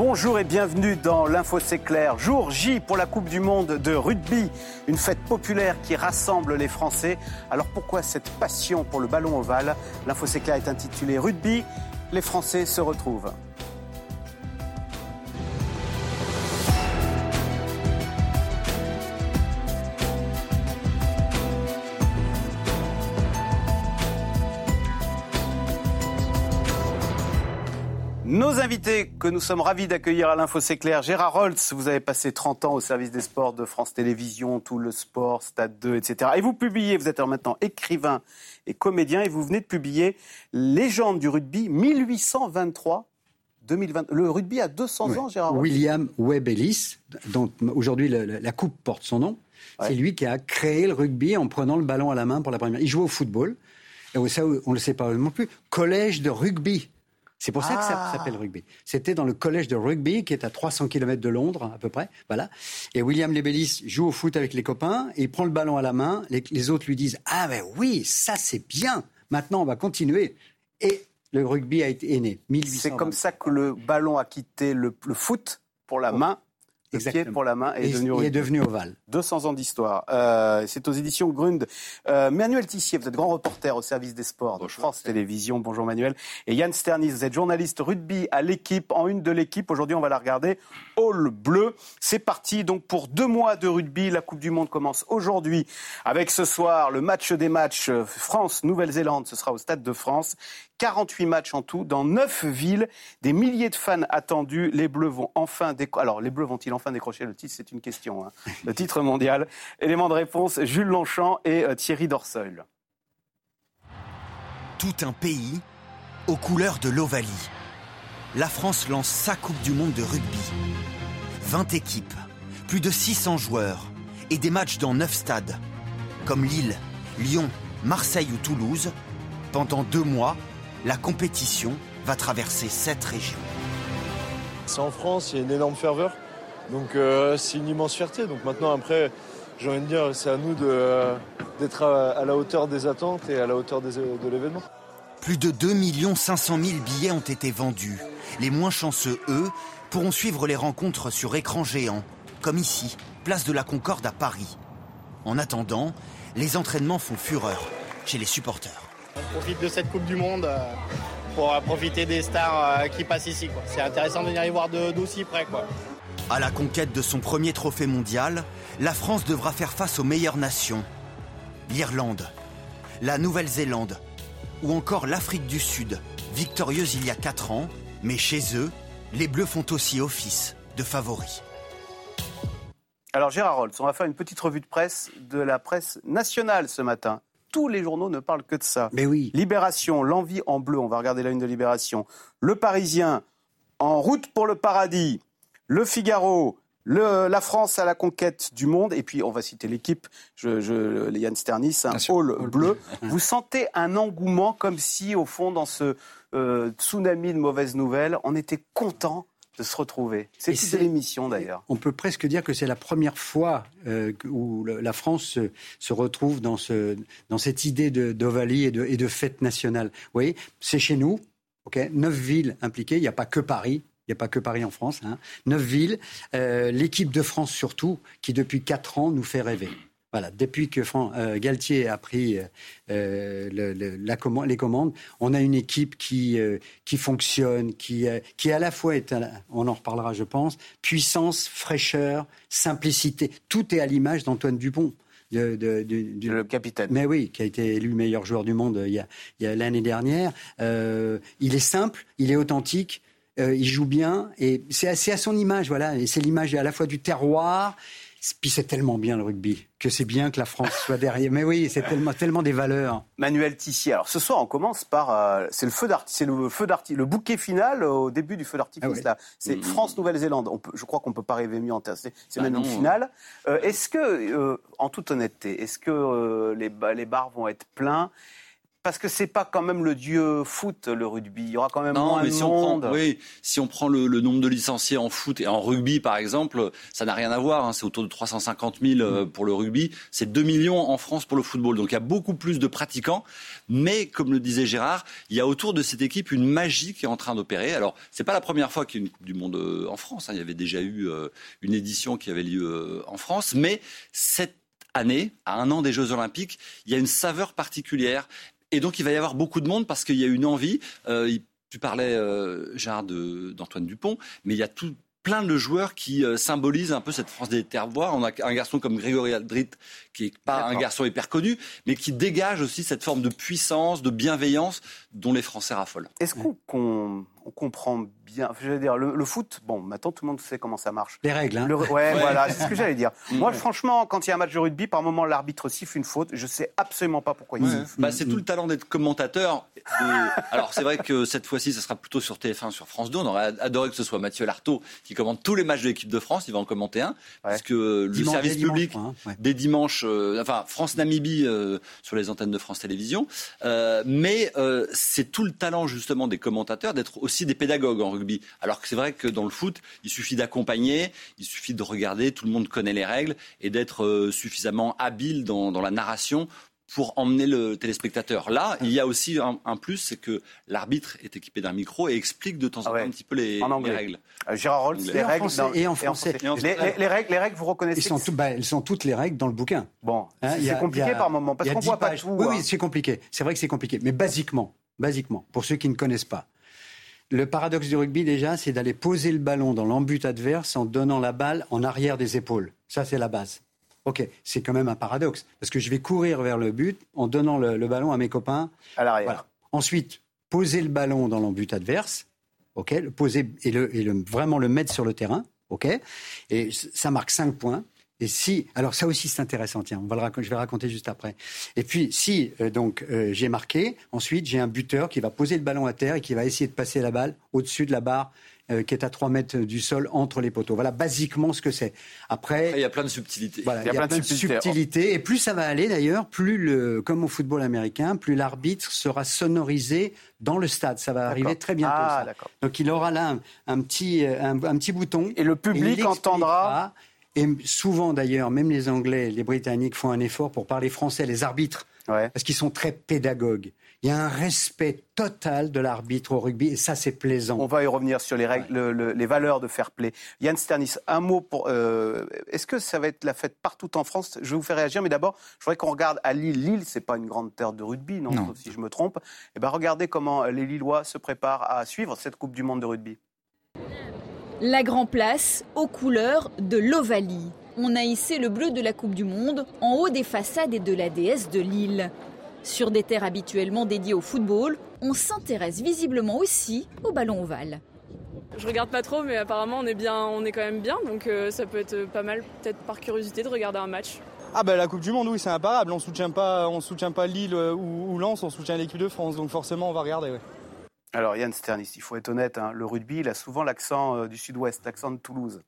Bonjour et bienvenue dans l'Info C'est. Jour J pour la Coupe du Monde de rugby, une fête populaire qui rassemble les Français. Alors pourquoi cette passion pour le ballon ovale? L'Info C'est est intitulé Rugby, les Français se retrouvent. Invités que nous sommes ravis d'accueillir à l'Info C'est clair, Gérard Holtz, vous avez passé 30 ans au service des sports de France Télévisions, tout le sport, Stade 2, etc. Et vous publiez, vous êtes maintenant écrivain et comédien, et vous venez de publier Légende du rugby 1823 2020. Le rugby a 200 ans, Gérard Holtz? William Webb Ellis, dont aujourd'hui la, la coupe porte son nom, c'est lui qui a créé le rugby en prenant le ballon à la main pour la première. Il jouait au football, et ça, on ne le sait pas non plus. Collège de rugby. C'est pour ça que ça Ah. s'appelle rugby. C'était dans le collège de rugby qui est à 300 km de Londres à peu près. Voilà. Et William Lebellis joue au foot avec les copains et il prend le ballon à la main. Les, les autres lui disent ah ben oui ça c'est bien. Maintenant on va continuer. Et le rugby a été est né. 1820. C'est comme ça que le ballon a quitté le, le foot pour la main. Le pied Exactement. pour la main et, Et est devenu il est rugby. devenu ovale. 200 ans d'histoire. Euh, c'est aux éditions Grund. Euh, Manuel Tissier, vous êtes grand reporter au service des sports de France Télévisions. Bonjour Manuel. Et Yann Sternis, vous êtes journaliste rugby à l'équipe, en une de l'équipe. Aujourd'hui, on va la regarder. All bleu. C'est parti donc pour deux mois de rugby. La Coupe du Monde commence aujourd'hui avec ce soir le match des matchs euh, France-Nouvelle-Zélande. Ce sera au Stade de France. 48 matchs en tout dans 9 villes, des milliers de fans attendus. Les Bleus vont enfin décrocher. Alors, les Bleus vont-ils enfin décrocher le titre? C'est une question. hein. Le titre mondial. Élément de réponse Jules Longchamp et euh, Thierry Dorseul. Tout un pays aux couleurs de l'Ovalie. La France lance sa Coupe du Monde de rugby. 20 équipes, plus de 600 joueurs et des matchs dans 9 stades, comme Lille, Lyon, Marseille ou Toulouse. Pendant deux mois, la compétition va traverser sept régions. C'est en France, il y a une énorme ferveur. Donc euh, c'est une immense fierté. Donc maintenant, après, j'ai envie de dire, c'est à nous euh, d'être à, à la hauteur des attentes et à la hauteur des- de l'événement. Plus de 2 500 000 billets ont été vendus. Les moins chanceux, eux, pourront suivre les rencontres sur écran géant, comme ici, place de la Concorde à Paris. En attendant, les entraînements font fureur chez les supporters. On profite de cette Coupe du Monde euh, pour euh, profiter des stars euh, qui passent ici. C'est intéressant de venir y voir d'aussi près. Quoi. À la conquête de son premier trophée mondial, la France devra faire face aux meilleures nations. L'Irlande, la Nouvelle-Zélande ou encore l'Afrique du Sud, victorieuse il y a 4 ans, mais chez eux, les Bleus font aussi office de favoris. Alors, Gérard Holtz, on va faire une petite revue de presse de la presse nationale ce matin. Tous les journaux ne parlent que de ça. Mais oui. Libération, l'envie en bleu, on va regarder la une de Libération. Le Parisien, en route pour le paradis. Le Figaro, le- la France à la conquête du monde. Et puis, on va citer l'équipe, je, je, Yann Sternis, un hall Hall bleu. bleu. Vous sentez un engouement comme si, au fond, dans ce euh, tsunami de mauvaises nouvelles, on était content de se retrouver. C'est l'émission, d'ailleurs. On peut presque dire que c'est la première fois euh, où la France se, se retrouve dans, ce, dans cette idée d'ovalie et de, et de fête nationale. Vous voyez, c'est chez nous, ok, neuf villes impliquées, il n'y a pas que Paris. Il n'y a pas que Paris en France. Hein. Neuf villes. Euh, L'équipe de France surtout, qui depuis quatre ans nous fait rêver. Voilà, depuis que Fran- euh, Galtier a pris euh, le- le- la commande- les commandes, on a une équipe qui, euh, qui fonctionne, qui, euh, qui à la fois est, on en reparlera je pense, puissance, fraîcheur, simplicité. Tout est à l'image d'Antoine Dupont. de- de- du- du- Le capitaine. mais oui, qui a été élu meilleur joueur du monde euh, il y a, l'année dernière. Euh, il est simple, il est authentique, euh, il joue bien, et c'est à, c'est à son image, voilà. Et c'est l'image à la fois du terroir, puis c'est tellement bien le rugby que c'est bien que la France soit derrière. Mais oui, c'est tellement, tellement des valeurs. Manuel Tissier. Alors ce soir, on commence par euh, c'est le feu d'arti- c'est le feu le bouquet final au début du feu d'artifice. Ah ouais. là, c'est France Nouvelle-Zélande. On peut- Je crois qu'on peut pas rêver mieux en termes. C'est c'est Ah même non. une finale. Euh, est-ce que, euh, en toute honnêteté, est-ce que euh, les, les bars vont être pleins? Parce que c'est pas quand même le dieu foot, le rugby. Il y aura quand même non, moins mais de si monde. On prend, oui, si on prend le, le, nombre de licenciés en foot et en rugby, par exemple, ça n'a rien à voir. Hein. C'est autour de 350 000 euh, pour le rugby. C'est 2 millions en France pour le football. Donc il y a beaucoup plus de pratiquants. Mais, comme le disait Gérard, il y a autour de cette équipe une magie qui est en train d'opérer. Alors, c'est pas la première fois qu'il y a une Coupe du Monde euh, en France. Hein. Il y avait déjà eu euh, une édition qui avait lieu en France. Mais cette année, à un an des Jeux Olympiques, il y a une saveur particulière. Et donc, il va y avoir beaucoup de monde parce qu'il y a une envie. Euh, tu parlais, euh, Gérard, d'Antoine Dupont, mais il y a tout, plein de joueurs qui euh, symbolisent un peu cette France des terroirs. On a un garçon comme Grégory Aldrit, qui n'est pas un garçon hyper connu, mais qui dégage aussi cette forme de puissance, de bienveillance dont les Français raffolent. Est-ce qu'on comprend bien. Je veux dire, le, foot, bon, maintenant tout le monde sait comment ça marche. Les règles, hein. Le, ouais, voilà, c'est ce que j'allais dire. Moi, franchement, quand il y a un match de rugby, par moment, l'arbitre siffle une faute. Je sais absolument pas pourquoi il siffle. Bah, c'est tout le talent d'être commentateur. Alors, c'est vrai que cette fois-ci, ça sera plutôt sur TF1, sur France 2. On aurait adoré que ce soit Mathieu Lartaud qui commente tous les matchs de l'équipe de France. Il va en commenter un. Parce que le service public, hein, des dimanches, euh, enfin, France-Namibie euh, sur les antennes de France Télévisions. Euh, mais c'est tout le talent, justement, des commentateurs d'être aussi des pédagogues en rugby. Alors que c'est vrai que dans le foot, il suffit d'accompagner, il suffit de regarder, tout le monde connaît les règles et d'être euh, suffisamment habile dans, la narration pour emmener le téléspectateur. Là, il y a aussi un, plus, c'est que l'arbitre est équipé d'un micro et explique de temps en ah temps un petit peu les, règles. Euh, Gérard Rolls, les règles et en français. Les, règles, les règles, vous reconnaissez sont bah, Elles sont toutes les règles dans le bouquin. Bon, hein, c'est compliqué par moment parce qu'on voit pas tout. Oui, oui, hein. c'est compliqué. C'est vrai que c'est compliqué, mais basiquement, basiquement, pour ceux qui ne connaissent pas, le paradoxe du rugby, déjà, c'est d'aller poser le ballon dans l'embut adverse en donnant la balle en arrière des épaules. Ça, c'est la base. Ok, c'est quand même un paradoxe, parce que je vais courir vers le but en donnant le, ballon à mes copains. À l'arrière. Ensuite, poser le ballon dans l'embut adverse, ok, le poser et, le, et le, vraiment le mettre sur le terrain, ok, et ça marque 5 points. Et si, alors ça aussi c'est intéressant, tiens, on va le je vais raconter juste après. Et puis si euh, donc euh, j'ai marqué, ensuite j'ai un buteur qui va poser le ballon à terre et qui va essayer de passer la balle au-dessus de la barre euh, qui est à 3 mètres du sol entre les poteaux. Voilà basiquement ce que c'est. Après, il y a plein de subtilités. Voilà, il y a, plein, de subtilités. Et plus ça va aller d'ailleurs, plus le, comme au football américain, plus l'arbitre sera sonorisé dans le stade. Ça va arriver très bientôt. Ah, Donc il aura là un, petit, un, petit bouton. Et le public entendra et souvent d'ailleurs, même les Anglais, les Britanniques font un effort pour parler français, les arbitres, parce qu'ils sont très pédagogues. Il y a un respect total de l'arbitre au rugby et ça c'est plaisant. On va y revenir sur les règles, les valeurs de fair play. Yann Sternis, un mot pour. Euh, est-ce que ça va être la fête partout en France? Je vais vous faire réagir, mais d'abord, je voudrais qu'on regarde à Lille. Lille, c'est pas une grande terre de rugby, non, si je me trompe. Eh ben, regardez comment les Lillois se préparent à suivre cette Coupe du Monde de rugby. La Grand Place aux couleurs de l'Ovalie. On a hissé le bleu de la Coupe du Monde en haut des façades et de la déesse de Lille. Sur des terres habituellement dédiées au football, on s'intéresse visiblement aussi au ballon ovale. Je regarde pas trop, mais apparemment on est bien, on est quand même bien, donc euh, ça peut être pas mal, peut-être par curiosité, de regarder un match. Ah bah la Coupe du Monde, oui, c'est imparable. On soutient pas, on soutient pas Lille euh, ou, ou Lens, on soutient l'équipe de France, donc forcément on va regarder. Ouais. Alors Yann Sternis, il faut être honnête, hein, le rugby, il a souvent l'accent euh, du sud-ouest, l'accent de Toulouse.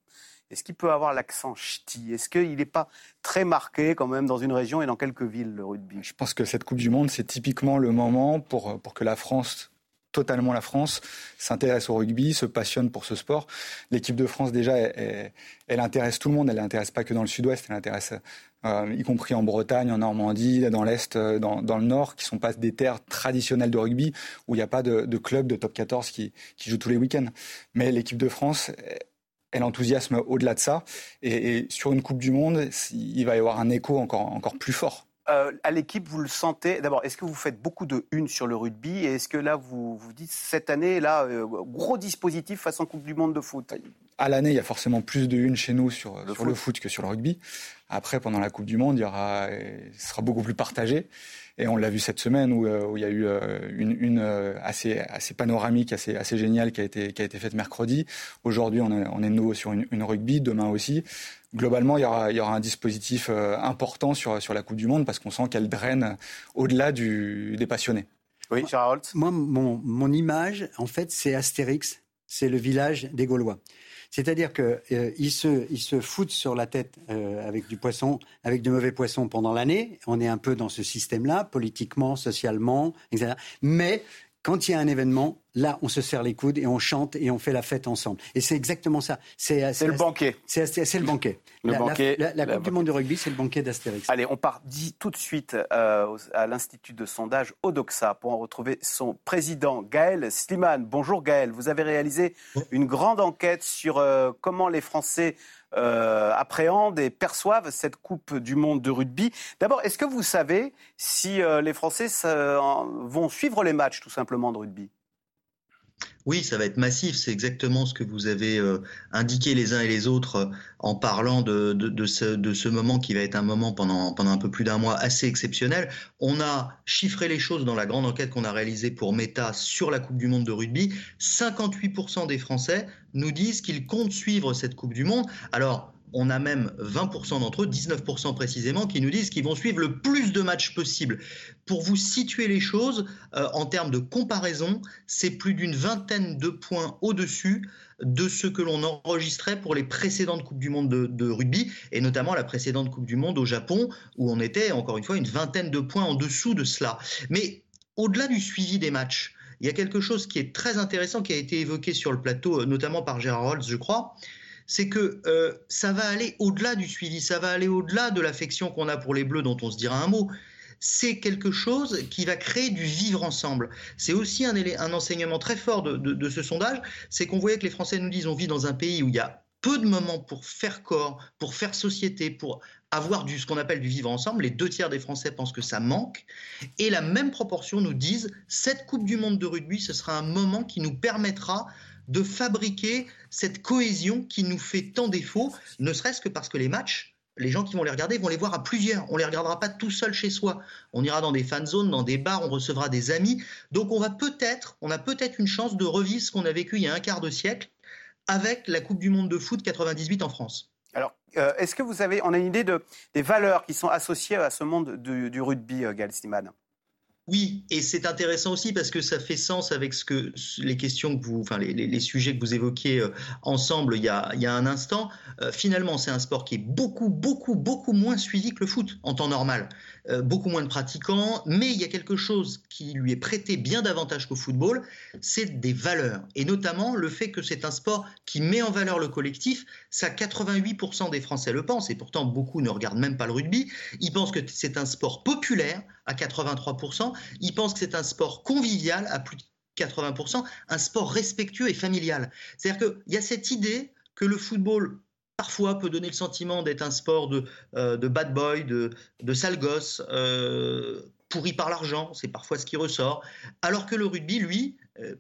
Est-ce qu'il peut avoir l'accent ch'ti? Est-ce qu'il n'est pas très marqué quand même dans une région et dans quelques villes, le rugby? Je pense que cette Coupe du Monde, c'est typiquement le moment pour, pour que la France totalement la France, s'intéresse au rugby, se passionne pour ce sport. L'équipe de France, déjà, elle, intéresse tout le monde. Elle n'intéresse pas que dans le sud-ouest, elle intéresse euh, y compris en Bretagne, en Normandie, dans l'Est, euh, dans, le Nord, qui sont pas des terres traditionnelles de rugby, où il n'y a pas de, club de top 14 qui, qui joue tous les week-ends. Mais l'équipe de France, elle enthousiasme au-delà de ça. Et, sur une Coupe du Monde, il va y avoir un écho encore, plus fort. Euh, à l'équipe, vous le sentez? D'abord, est-ce que vous faites beaucoup de une sur le rugby? Et est-ce que là, vous vous dites, cette année, là, gros dispositif façon Coupe du Monde de foot? À l'année, il y a forcément plus de une chez nous sur, le, sur foot. le foot que sur le rugby. Après, pendant la Coupe du Monde, il y aura, ce sera beaucoup plus partagé. Et on l'a vu cette semaine où, euh, il y a eu une, une assez, assez panoramique, assez, assez géniale qui a été, qui a été faite mercredi. Aujourd'hui, on, on, est de nouveau sur une, une rugby, demain aussi globalement, il y aura, il y aura un dispositif euh, important sur, sur la Coupe du Monde parce qu'on sent qu'elle draine au-delà du, des passionnés. Oui, Charles Moi, mon, mon image, en fait, c'est Astérix, c'est le village des Gaulois. C'est-à-dire qu'ils se, ils se foutent sur la tête avec du poisson, avec de mauvais poissons pendant l'année. On est un peu dans ce système-là, politiquement, socialement, etc. Mais quand il y a un événement, là, on se serre les coudes et on chante et on fait la fête ensemble. Et c'est exactement ça. C'est le banquet. C'est le banquet. Le la, banquet. La, Coupe du Monde de rugby, c'est le banquet d'Astérix. Allez, on part dit tout de suite euh, à l'Institut de sondage Odoxa pour en retrouver son président, Gaël Sliman. Bonjour Gaël, vous avez réalisé une grande enquête sur euh, comment les Français euh, appréhendent et perçoivent cette Coupe du Monde de rugby. D'abord, est-ce que vous savez si les Français vont suivre les matchs tout simplement de rugby? Oui, ça va être massif. C'est exactement ce que vous avez euh, indiqué les uns et les autres euh, en parlant de, ce, moment qui va être un moment pendant, pendant un peu plus d'un mois assez exceptionnel. On a chiffré les choses dans la grande enquête qu'on a réalisée pour Meta sur la Coupe du Monde de rugby. 58% des Français nous disent qu'ils comptent suivre cette Coupe du Monde. Alors, on a même 20% d'entre eux, 19% précisément, qui nous disent qu'ils vont suivre le plus de matchs possible. Pour vous situer les choses, euh, en termes de comparaison, c'est plus d'une vingtaine de points au-dessus de ce que l'on enregistrait pour les précédentes Coupes du Monde de, rugby, et notamment la précédente Coupe du Monde au Japon, où on était, encore une fois, une vingtaine de points en dessous de cela. Mais au-delà du suivi des matchs, il y a quelque chose qui est très intéressant qui a été évoqué sur le plateau, notamment par Gérard Rolls, je crois, c'est que euh, ça va aller au-delà du suivi, ça va aller au-delà de l'affection qu'on a pour les Bleus, dont on se dira un mot. C'est quelque chose qui va créer du vivre ensemble. C'est aussi un, enseignement très fort de, ce sondage, c'est qu'on voyait que les Français nous disent on vit dans un pays où il y a peu de moments pour faire corps, pour faire société, pour avoir du, ce qu'on appelle du vivre ensemble. Les deux tiers des Français pensent que ça manque. Et la même proportion nous disent, cette Coupe du Monde de rugby, ce sera un moment qui nous permettra de fabriquer cette cohésion qui nous fait tant défaut, ne serait-ce que parce que les matchs, les gens qui vont les regarder vont les voir à plusieurs. On les regardera pas tout seul chez soi. On ira dans des fan zones, dans des bars, on recevra des amis. Donc on va peut-être, on a peut-être une chance de revivre ce qu'on a vécu il y a un quart de siècle avec la Coupe du Monde de foot 98 en France. Alors, euh, est-ce que vous avez, on a une idée de, des valeurs qui sont associées à ce monde du, rugby, euh, Gal oui, et c'est intéressant aussi parce que ça fait sens avec les questions que vous, enfin les, sujets que vous évoquiez euh, ensemble il y a, il y a un instant. Euh, finalement, c'est un sport qui est beaucoup, beaucoup, beaucoup moins suivi que le foot en temps normal. Euh, beaucoup moins de pratiquants, mais il y a quelque chose qui lui est prêté bien davantage qu'au football, c'est des valeurs. Et notamment le fait que c'est un sport qui met en valeur le collectif. Ça, 88% des Français le pensent, et pourtant beaucoup ne regardent même pas le rugby. Ils pensent que c'est un sport populaire à 83%. Ils pensent que c'est un sport convivial à plus de 80%, un sport respectueux et familial. C'est-à-dire qu'il y a cette idée que le football parfois peut donner le sentiment d'être un sport de, euh, bad boy, de, de sale gosse, euh, pourri par l'argent, c'est parfois ce qui ressort. Alors que le rugby, lui, euh,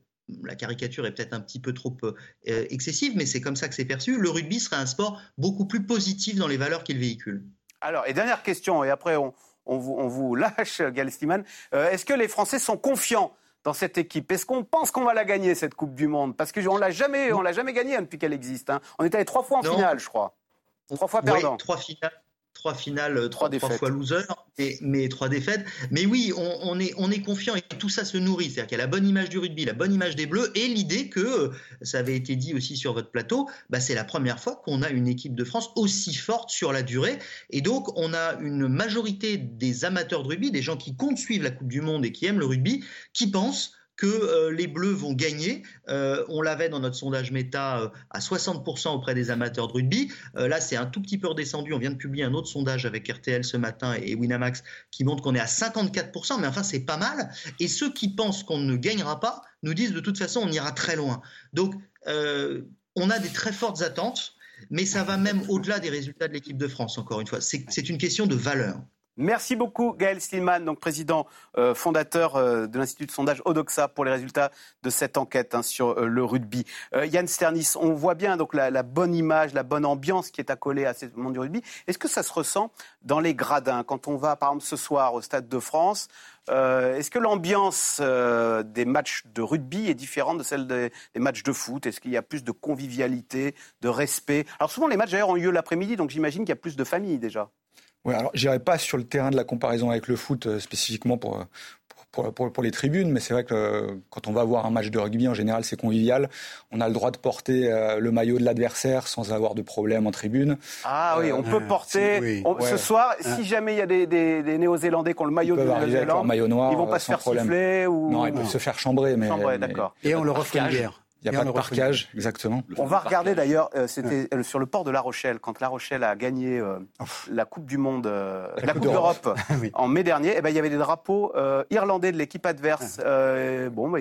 la caricature est peut-être un petit peu trop excessive, mais c'est comme ça que c'est perçu, le rugby serait un sport beaucoup plus positif dans les valeurs qu'il véhicule. Alors, et dernière question, et après on, vous, on vous, lâche, est-ce que les Français sont confiants dans cette équipe Est-ce qu'on pense qu'on va la gagner, cette Coupe du Monde? Parce qu'on l'a jamais, on l'a jamais gagnée hein, depuis qu'elle existe. Hein. On est allé trois fois en finale, je crois. Trois fois perdant. trois finales trois finales, euh, trois, trois, fois loser, mais trois défaites. Mais oui, on, est, on est confiant et tout ça se nourrit. C'est-à-dire qu'il y a la bonne image du rugby, la bonne image des Bleus et l'idée que, euh, ça avait été dit aussi sur votre plateau, bah, c'est la première fois qu'on a une équipe de France aussi forte sur la durée. Et donc, on a une majorité des amateurs de rugby, des gens qui comptent suivre la Coupe du Monde et qui aiment le rugby, qui pensent que euh, les Bleus vont gagner. Euh, on l'avait dans notre sondage méta euh, à 60% auprès des amateurs de rugby. là, c'est un tout petit peu redescendu. On vient de publier un autre sondage avec RTL ce matin et Winamax qui montre qu'on est à 54%, mais enfin, c'est pas mal. Et ceux qui pensent qu'on ne gagnera pas nous disent de toute façon, on ira très loin. Donc, on a des très fortes attentes, mais ça va même au-delà des résultats de l'équipe de France, encore une fois. C'est une question de valeur. Merci beaucoup Gaël Stillman, donc président euh, fondateur euh, de l'Institut de sondage Odoxa pour les résultats de cette enquête hein, sur euh, le rugby. Yann Sternis, on voit bien donc la, bonne image, la bonne ambiance qui est accolée à ce monde du rugby. Est-ce que ça se ressent dans les gradins? Quand on va par exemple ce soir au Stade de France Est-ce que l'ambiance des matchs de rugby est différente de celle des, des matchs de foot? Est-ce qu'il y a plus de convivialité, de respect? Alors souvent les matchs d'ailleurs ont lieu l'après-midi, donc j'imagine qu'il y a plus de familles déjà. Oui, alors j'irai pas sur le terrain de la comparaison avec le foot euh, spécifiquement pour, pour, pour, les tribunes, mais c'est vrai que quand on va voir un match de rugby, en général, c'est convivial. On a le droit de porter le maillot de l'adversaire sans avoir de problème en tribune. Ah oui, on peut porter. Ce soir, si jamais il y a des, des, des Néo-Zélandais qui ont le maillot de noir, ils vont pas se faire siffler ou non, ils peuvent se faire chambrer, mais, d'accord. Et on leur offre une bière. Il n'y a pas de parquage, exactement. On va regarder d'ailleurs, euh, c'était euh, sur le port de La Rochelle, quand La Rochelle a gagné euh, la Coupe du Monde, la, Coupe d'Europe en mai dernier, eh ben, il y avait des drapeaux irlandais de l'équipe adverse. Ah. bon, bah,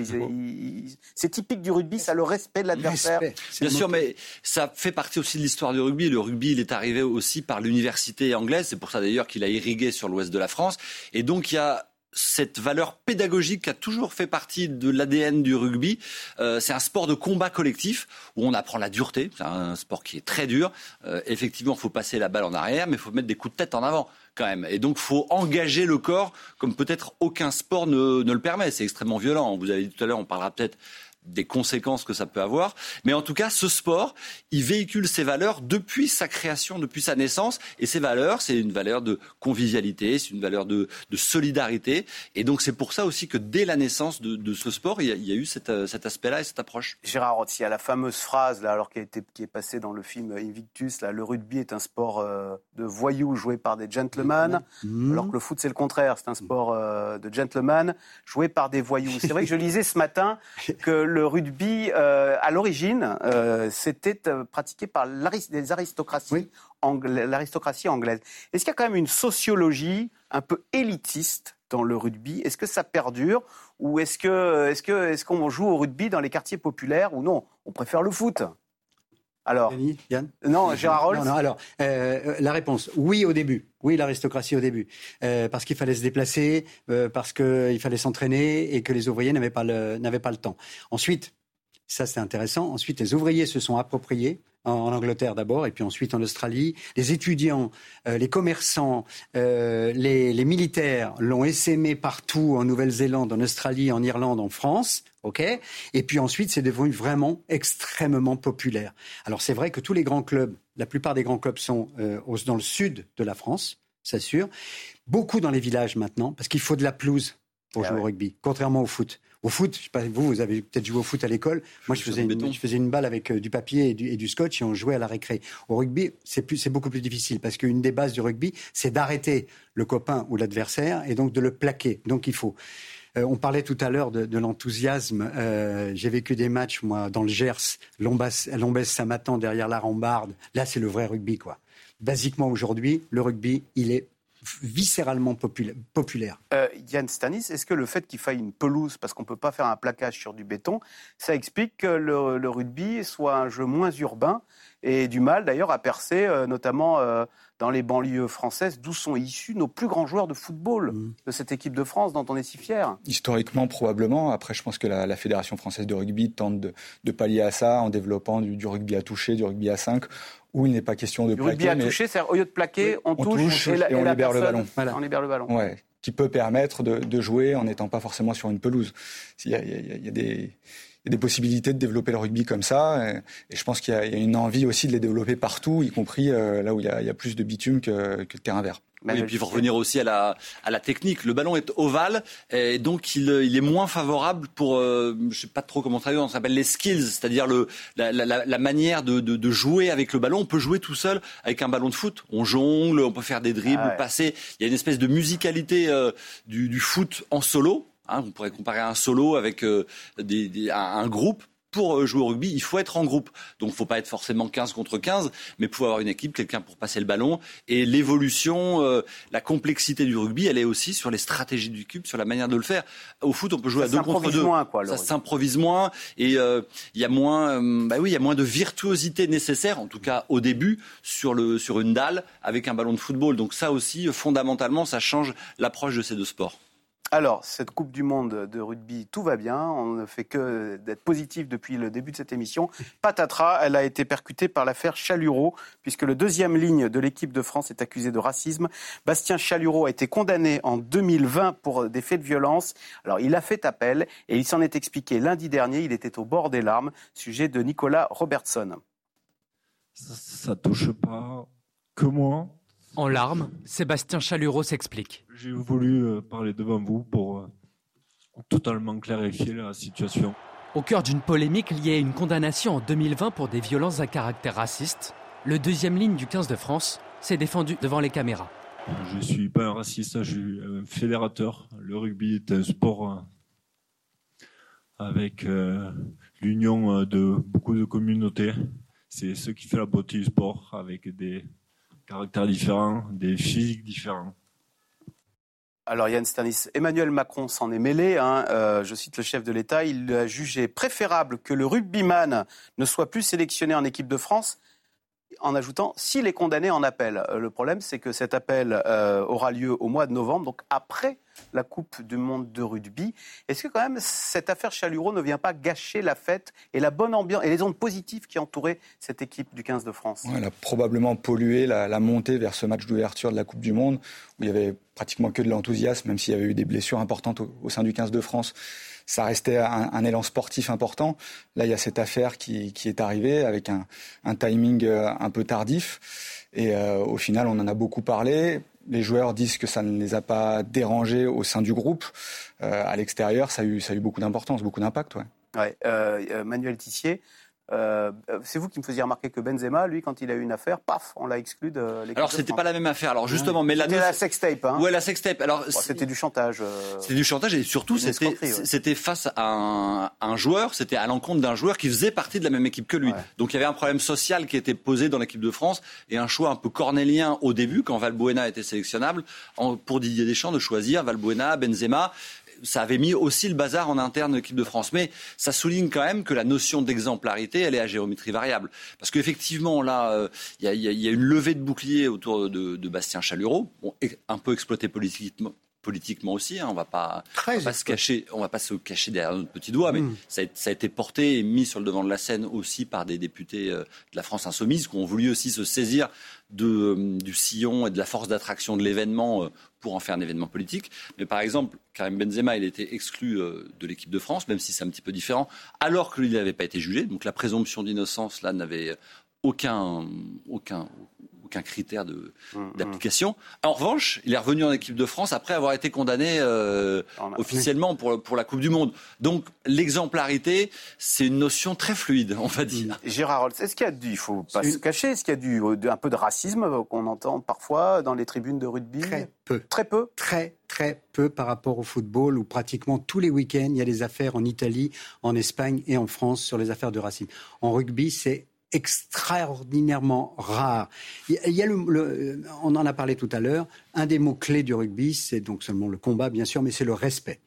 c'est typique du rugby, ça le respect de l'adversaire. Bien sûr, mais ça fait partie aussi de l'histoire du rugby. Le rugby, il est arrivé aussi par l'université anglaise, c'est pour ça d'ailleurs qu'il a irrigué sur l'ouest de la France. Et donc il y a cette valeur pédagogique qui a toujours fait partie de l'ADN du rugby. Euh, c'est un sport de combat collectif où on apprend la dureté. C'est un sport qui est très dur. Euh, effectivement, il faut passer la balle en arrière, mais il faut mettre des coups de tête en avant quand même. Et donc, il faut engager le corps comme peut-être aucun sport ne, ne le permet. C'est extrêmement violent. Vous avez dit tout à l'heure, on parlera peut-être des conséquences que ça peut avoir. Mais en tout cas, ce sport, il véhicule ses valeurs depuis sa création, depuis sa naissance. Et ces valeurs, c'est une valeur de convivialité, c'est une valeur de, solidarité. Et donc, c'est pour ça aussi que dès la naissance de, ce sport, il y a, eu cet aspect-là et cette approche. Gérard y a la fameuse phrase, là, alors qui, a été, qui est passée dans le film Invictus, là, le rugby est un sport euh, de voyous joué par des gentlemen, mmh. alors que le foot, c'est le contraire. C'est un sport euh, de gentlemen joué par des voyous. C'est vrai que je lisais ce matin que le rugby, euh, à l'origine, euh, c'était euh, pratiqué par les aristocraties, l'aristocratie anglaise. Est-ce qu'il y a quand même une sociologie un peu élitiste dans le rugby? Est-ce que ça perdure? Ou est-ce est-ce que est-ce qu'on joue au rugby dans les quartiers populaires ou non? On préfère le foot. Alors, Yann Non, Gérard Rolls non, alors, la réponse, oui au début. Oui, l'aristocratie au début. parce qu'il fallait se déplacer, parce qu'il fallait s'entraîner et que les ouvriers n'avaient pas, le, pas le temps. Ensuite, ça, c'est intéressant. Ensuite, les ouvriers se sont appropriés en, Angleterre d'abord, et puis ensuite en Australie. Les étudiants, euh, les commerçants, euh, les, militaires l'ont essaimé partout en Nouvelle-Zélande, en Australie, en Irlande, en France. OK Et puis ensuite, c'est devenu vraiment extrêmement populaire. Alors c'est vrai que tous les grands clubs, la plupart des grands clubs sont euh, dans le sud de la France, c'est sûr. Beaucoup dans les villages maintenant, parce qu'il faut de la pelouse pour ah jouer au rugby, contrairement au foot. Au foot, je sais pas, vous, vous avez peut-être joué au foot à l'école. Moi, je faisais, une, je faisais une balle avec euh, du papier et du, et du, scotch et on jouait à la récré. Au rugby, c'est beaucoup plus difficile parce qu'une des bases du rugby, c'est d'arrêter le copain ou l'adversaire et donc de le plaquer. Donc il faut. Euh, on parlait tout à l'heure de, l'enthousiasme. Euh, j'ai vécu des matchs, moi, dans le Gers, Lombès-Samatan, derrière la rambarde. Là, c'est le vrai rugby, quoi. Basiquement, aujourd'hui, le rugby, il est viscéralement populaire. Euh, Yann Stanis, est-ce que le fait qu'il faille une pelouse, parce qu'on ne peut pas faire un plaquage sur du béton, ça explique que le, rugby soit un jeu moins urbain et du mal d'ailleurs à percer, notamment dans les banlieues françaises, d'où sont issus nos plus grands joueurs de football mm. de cette équipe de France dont on est si fier Historiquement, probablement. Après, je pense que la, Fédération française de rugby tente de, pallier à ça en développant du, rugby à toucher, du rugby à 5 où il n'est pas question de du plaquer. Rugby à toucher, c'est au lieu de plaquer, on, touche, et, on libère le ballon. On libère le ballon. Ouais, qui peut permettre de, jouer en n'étant pas forcément sur une pelouse. Il y a, des des possibilités de développer le rugby comme ça. Et, je pense qu'il y, a une envie aussi de les développer partout, y compris euh, là où il y, a, plus de bitume que, que de terrain vert. Oui, et puis il faut revenir aussi à la, à la technique. Le ballon est ovale et donc il, il est moins favorable pour, euh, je sais pas trop comment traduire, on s'appelle les skills, c'est-à-dire le, la, la, la, manière de, de, de, jouer avec le ballon. On peut jouer tout seul avec un ballon de foot. On jongle, on peut faire des dribbles, ah passer. Il y a une espèce de musicalité euh, du, du foot en solo Hein, on pourrait comparer un solo avec euh, un, groupe pour euh, jouer au rugby, il faut être en groupe. Donc, il ne faut pas être forcément 15 contre 15, mais il faut avoir une équipe, quelqu'un pour passer le ballon. Et l'évolution, euh, la complexité du rugby, elle est aussi sur les stratégies du cube, sur la manière de le faire. Au foot, on peut jouer à deux contre deux. Moins, quoi, ça s'improvise moins et il y a moins, bah oui, il y a moins de virtuosité nécessaire, en tout cas au début, sur le sur une dalle avec un ballon de football. Donc ça aussi, fondamentalement, ça change l'approche de ces deux sports. Alors, cette Coupe du Monde de rugby, tout va bien. On ne fait que d'être positif depuis le début de cette émission. Patatras, elle a été percutée par l'affaire Chalureau, puisque le deuxième ligne de l'équipe de France est accusé de racisme. Bastien Chalureau a été condamné en 2020 pour des faits de violence. Alors, il a fait appel et il s'en est expliqué lundi dernier. Il était au bord des larmes. Sujet de Nicolas Robertson. Ça, ne touche pas que moi, en larmes, Sébastien Chalureau s'explique. J'ai voulu euh, parler devant vous pour, euh, totalement clarifier la situation. Au cœur d'une polémique liée à une condamnation en 2020 pour des violences à caractère raciste, le deuxième ligne du 15 de France s'est défendu devant les caméras. Je ne suis pas un raciste, je suis un fédérateur. Le rugby est un sport euh, avec euh, l'union de beaucoup de communautés. C'est ce qui fait la beauté du sport, avec des caractères différents, des physiques différents. Alors Yann Sternis, Emmanuel Macron s'en est mêlé. Hein. Euh, je cite le chef de l'État. Il a jugé préférable que le rugbyman ne soit plus sélectionné en équipe de France en ajoutant s'il est condamné en appel. Euh, le problème, c'est que cet appel euh, aura lieu au mois de novembre, donc après la Coupe du Monde de rugby. Est-ce que quand même cette affaire Chalureau ne vient pas gâcher la fête et la bonne ambiance et les ondes positives qui entouraient cette équipe du 15 de France? Elle a probablement pollué la, montée vers ce match d'ouverture de la Coupe du Monde où il y avait pratiquement que de l'enthousiasme, même s'il y avait eu des blessures importantes au, sein du 15 de France ça restait un, élan sportif important. Là, il y a cette affaire qui, est arrivée avec un, timing euh, un peu tardif. Et euh, au final, on en a beaucoup parlé. Les joueurs disent que ça ne les a pas dérangés au sein du groupe. Euh, à l'extérieur, ça a eu, ça a eu beaucoup d'importance, beaucoup d'impact. Ouais. Manuel Tissier, euh, c'est vous qui me faisiez remarquer que Benzema, lui, quand il a eu une affaire, paf, on l'a exclu de l'équipe. Alors c'était pas la même affaire. Alors justement, mais la c'était la sextape. Hein. Ouais, la sextape. Alors c'était du chantage. Euh, c'était du chantage et surtout c'était c'était face à un, joueur, c'était à l'encontre d'un joueur qui faisait partie de la même équipe que lui. Donc il y avait un problème social qui était posé dans l'équipe de France et un choix un peu cornélien au début quand Valbuena était sélectionnable pour Didier Deschamps de choisir Valbuena, Benzema ça avait mis aussi le bazar en interne de l'équipe de France. Mais ça souligne quand même que la notion d'exemplarité, elle est à géométrie variable. Parce qu'effectivement, là, euh, il y, a une levée de bouclier autour de, Bastien Chalureau, un peu exploité politiquement, politiquement aussi. Hein, on va pas, va pas se cacher, on va pas se cacher derrière notre petit doigt, mais mm. ça, a, été porté et mis sur le devant de la scène aussi par des députés euh, de la France insoumise qui ont voulu aussi se saisir de, euh, du sillon et de la force d'attraction de l'événement euh, pour en faire un événement politique. Mais par exemple, Karim Benzema, il était exclu de l'équipe de France, même si c'est un petit peu différent, alors qu'il n'avait pas été jugé. Donc la présomption d'innocence là n'avait aucun, aucun, aucun critère hum, hum. d'application. En revanche, il est revenu en équipe de France après avoir été condamné euh, officiellement pour, pour la Coupe du Monde. Donc l'exemplarité, c'est une notion très fluide, on va dire. Gérard Rolls, est-ce qu'il y a du, il faut pas se cacher, est-ce qu'il y a du, un peu de racisme qu'on entend parfois dans les tribunes de rugby? Très peu. Très peu? Très, très peu par rapport au football où pratiquement tous les week-ends, il y a des affaires en Italie, en Espagne et en France sur les affaires de racisme. En rugby, c'est extraordinairement rare. Il y a le, on en a parlé tout à l'heure. Un des mots clés du rugby, c'est donc seulement le combat, bien sûr, mais c'est le respect.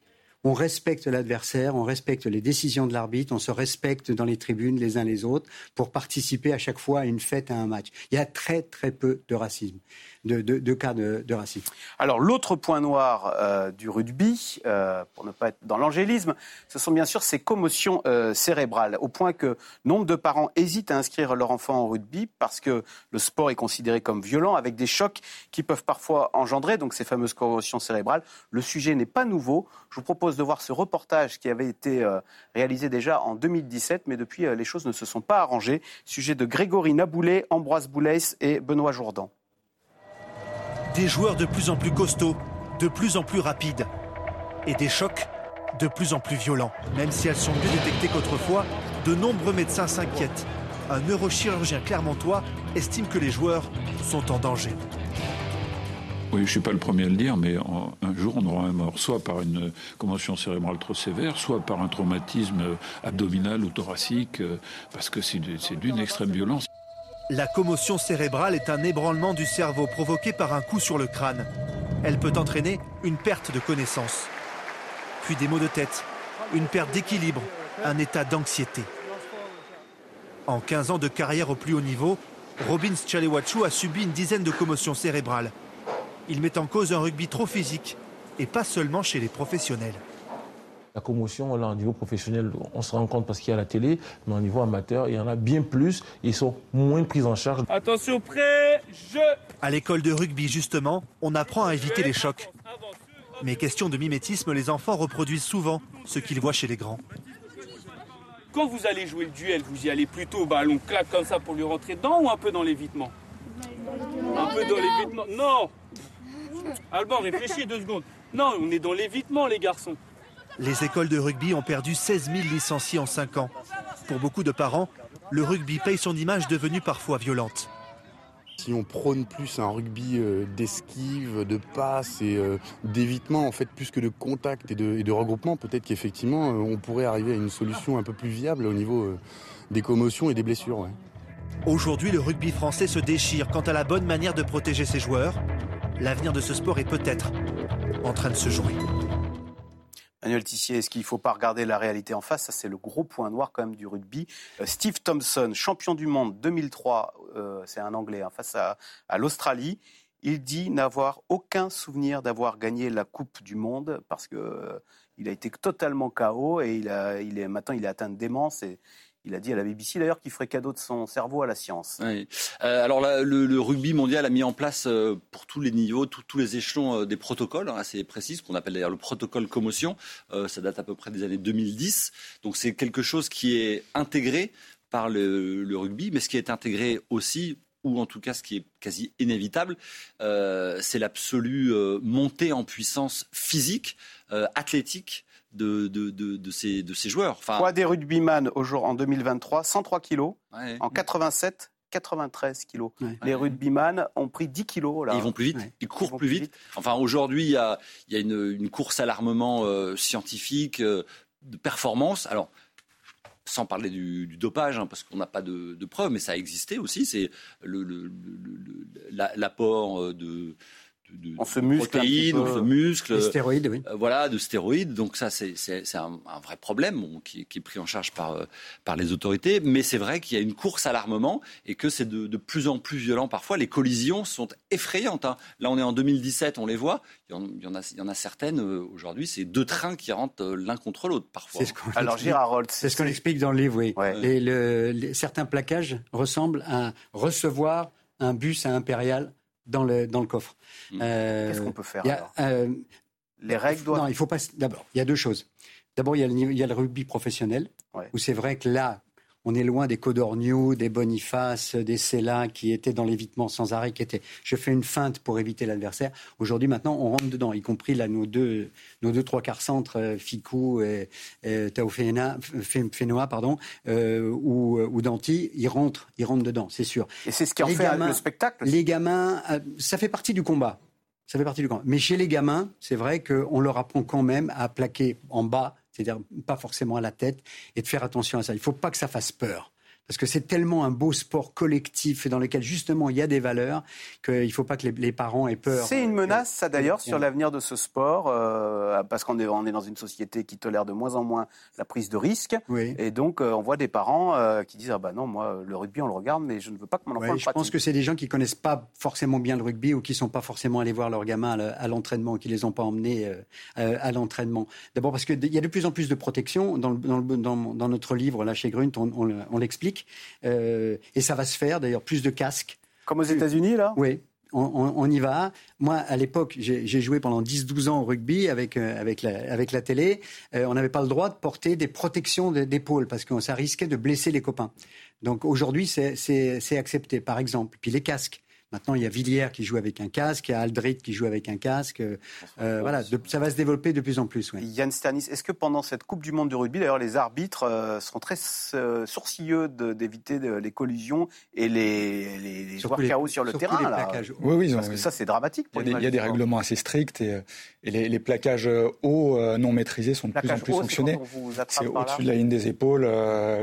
On respecte l'adversaire, on respecte les décisions de l'arbitre, on se respecte dans les tribunes les uns les autres pour participer à chaque fois à une fête, à un match. Il y a très très peu de racisme de, cas de, racisme. Alors l'autre point noir euh, du rugby, euh, pour ne pas être dans l'angélisme, ce sont bien sûr ces commotions euh, cérébrales, au point que nombre de parents hésitent à inscrire leur enfant en rugby parce que le sport est considéré comme violent, avec des chocs qui peuvent parfois engendrer donc ces fameuses commotions cérébrales. Le sujet n'est pas nouveau. Je vous propose de voir ce reportage qui avait été réalisé déjà en 2017, mais depuis les choses ne se sont pas arrangées. Sujet de Grégory Naboulet, Ambroise Boulès et Benoît Jourdan. Des joueurs de plus en plus costauds, de plus en plus rapides. Et des chocs de plus en plus violents. Même si elles sont mieux détectées qu'autrefois, de nombreux médecins s'inquiètent. Un neurochirurgien clermontois estime que les joueurs sont en danger. Oui, je ne suis pas le premier à le dire, mais un jour, on aura un mort, soit par une commotion cérébrale trop sévère, soit par un traumatisme abdominal ou thoracique, euh, parce que c'est d'une extrême violence. La commotion cérébrale est un ébranlement du cerveau provoqué par un coup sur le crâne. Elle peut entraîner une perte de connaissance, puis des maux de tête, une perte d'équilibre, un état d'anxiété. En 15 ans de carrière au plus haut niveau, Robin Chalewachu a subi une dizaine de commotions cérébrales. Il met en cause un rugby trop physique, et pas seulement chez les professionnels. La commotion, là, au niveau professionnel, on se rend compte parce qu'il y a la télé, mais au niveau amateur, il y en a bien plus. Ils sont moins pris en charge. Attention, prêt, je. À l'école de rugby, justement, on apprend à éviter les chocs. Mais question de mimétisme, les enfants reproduisent souvent ce qu'ils voient chez les grands. Quand vous allez jouer le duel, vous y allez plutôt ballon claque comme ça pour lui rentrer dedans ou un peu dans l'évitement? Un peu dans l'évitement Non Alban, réfléchis deux secondes. Non, on est dans l'évitement, les garçons. Les écoles de rugby ont perdu 16 000 licenciés en 5 ans. Pour beaucoup de parents, le rugby paye son image devenue parfois violente. Si on prône plus un rugby euh, d'esquive, de passe et euh, d'évitement, en fait, plus que de contact et de, regroupement, peut-être qu'effectivement, euh, on pourrait arriver à une solution un peu plus viable au niveau des commotions et des blessures. Aujourd'hui, le rugby français se déchire quant à la bonne manière de protéger ses joueurs. L'avenir de ce sport est peut-être en train de se jouer. Manuel Tissier, est-ce qu'il ne faut pas regarder la réalité en face? Ça, c'est le gros point noir quand même du rugby. Euh, Steve Thompson, champion du monde 2003, euh, c'est un Anglais, hein, face à, l'Australie. Il dit n'avoir aucun souvenir d'avoir gagné la Coupe du Monde parce qu'il euh, a été totalement KO et il, a, il est, maintenant il est atteint de démence et il a dit à la BBC d'ailleurs qu'il ferait cadeau de son cerveau à la science. Euh, alors le, rugby mondial a mis en place euh, pour tous les niveaux, tous les échelons euh, des protocoles hein, assez précis, ce qu'on appelle d'ailleurs le protocole commotion. ça date à peu près des années 2010. Donc c'est quelque chose qui est intégré par le, rugby, mais ce qui est intégré aussi ou en tout cas ce qui est quasi inévitable, c'est l'absolue montée en puissance physique, athlétique de, de, de, ces, de ces joueurs. Enfin, Poids des rugbyman en 2023, 103 kilos. En 87, 93 kilos. Les rugbyman ont pris 10 kilos. Là. ils vont plus vite, ils courent plus, vite. Enfin, aujourd'hui, il y a, y a une, course à l'armement euh, scientifique, euh, de performance. Alors, sans parler du, dopage, hein, parce qu'on n'a pas de, preuves, mais ça a existé aussi. C'est l'apport le, euh, de on se muscle protéines, on se muscle, de stéroïdes, oui. Euh, voilà, de stéroïdes. Donc ça, c'est un, un, vrai problème qui, qui, est pris en charge par, euh, par les autorités. Mais c'est vrai qu'il y a une course à l'armement et que c'est de, de, plus en plus violent parfois. Les collisions sont effrayantes. Hein. Là, on est en 2017, on les voit. Il y en, a, il y en a certaines euh, aujourd'hui. C'est deux trains qui rentrent l'un contre l'autre parfois. Ce Alors Gérard c'est ce qu'on explique dans le livre, oui. Et le, certains plaquages ressemblent à recevoir un bus à Impérial dans le, dans le coffre. Hmm. Euh, Qu'est-ce qu'on peut faire euh, Les règles doivent. Non, il faut pas. D'abord, il y a deux choses. D'abord, il, il, y a le rugby professionnel, où c'est vrai que là, on est loin des Codorniou, des Boniface, des Cella qui étaient dans l'évitement sans arrêt, qui étaient je fais une feinte pour éviter l'adversaire. Aujourd'hui, maintenant, on rentre dedans, y compris là, nos deux, nos deux trois quarts centres, euh, Ficou et, et Fenoa, pardon, euh, ou, ou Danti, ils rentrent, ils rentrent dedans, c'est sûr. Et c'est ce qui en fait le spectacle. Les gamins, euh, ça fait partie du combat. Ça fait partie du combat. Mais chez les gamins, c'est vrai qu'on leur apprend quand même à plaquer en bas c'est-à-dire pas forcément à la tête, et de faire attention à ça. Il ne faut pas que ça fasse peur parce que c'est tellement un beau sport collectif et dans lequel justement il y a des valeurs qu'il ne faut pas que les, parents aient peur. C'est une menace, ça d'ailleurs, sur l'avenir de ce sport, euh, parce qu'on est, on est dans une société qui tolère de moins en moins la prise de risque. Et donc euh, on voit des parents euh, qui disent Ah ben non, moi le rugby on le regarde, mais je ne veux pas que mon enfant le pratique. Je pense que c'est des gens qui connaissent pas forcément bien le rugby ou qui sont pas forcément allés voir leurs gamins à l'entraînement, qui les ont pas emmenés à l'entraînement. D'abord parce qu'il y a de plus en plus de protection. Dans, dans, dans, notre livre, là chez Grunt, on, on l'explique euh, et ça va se faire, d'ailleurs, plus de casques. Comme aux États-Unis, là? Oui. On, y va. Moi, à l'époque, j'ai joué pendant 10-12 ans au rugby avec, euh, avec, la, avec la télé. Euh, on n'avait pas le droit de porter des protections d'épaule parce que ça risquait de blesser les copains. Donc aujourd'hui, c'est accepté, par exemple. Puis les casques. Maintenant, il y a Villiers qui joue avec un casque, il y a Aldrit qui joue avec un casque. Euh, voilà, ça va se développer de plus en plus. Yann Sternis, est-ce que pendant cette Coupe du Monde du rugby, d'ailleurs, les arbitres euh, seront très euh, sourcilleux d'éviter les collisions et les, les, joueurs carreaux sur le terrain là. Oui, oui, parce que ça, c'est dramatique. il y a des, règlements assez stricts et, les, plaquages hauts non maîtrisés sont de plus en plus sanctionnés. C'est au-dessus de la ligne des épaules,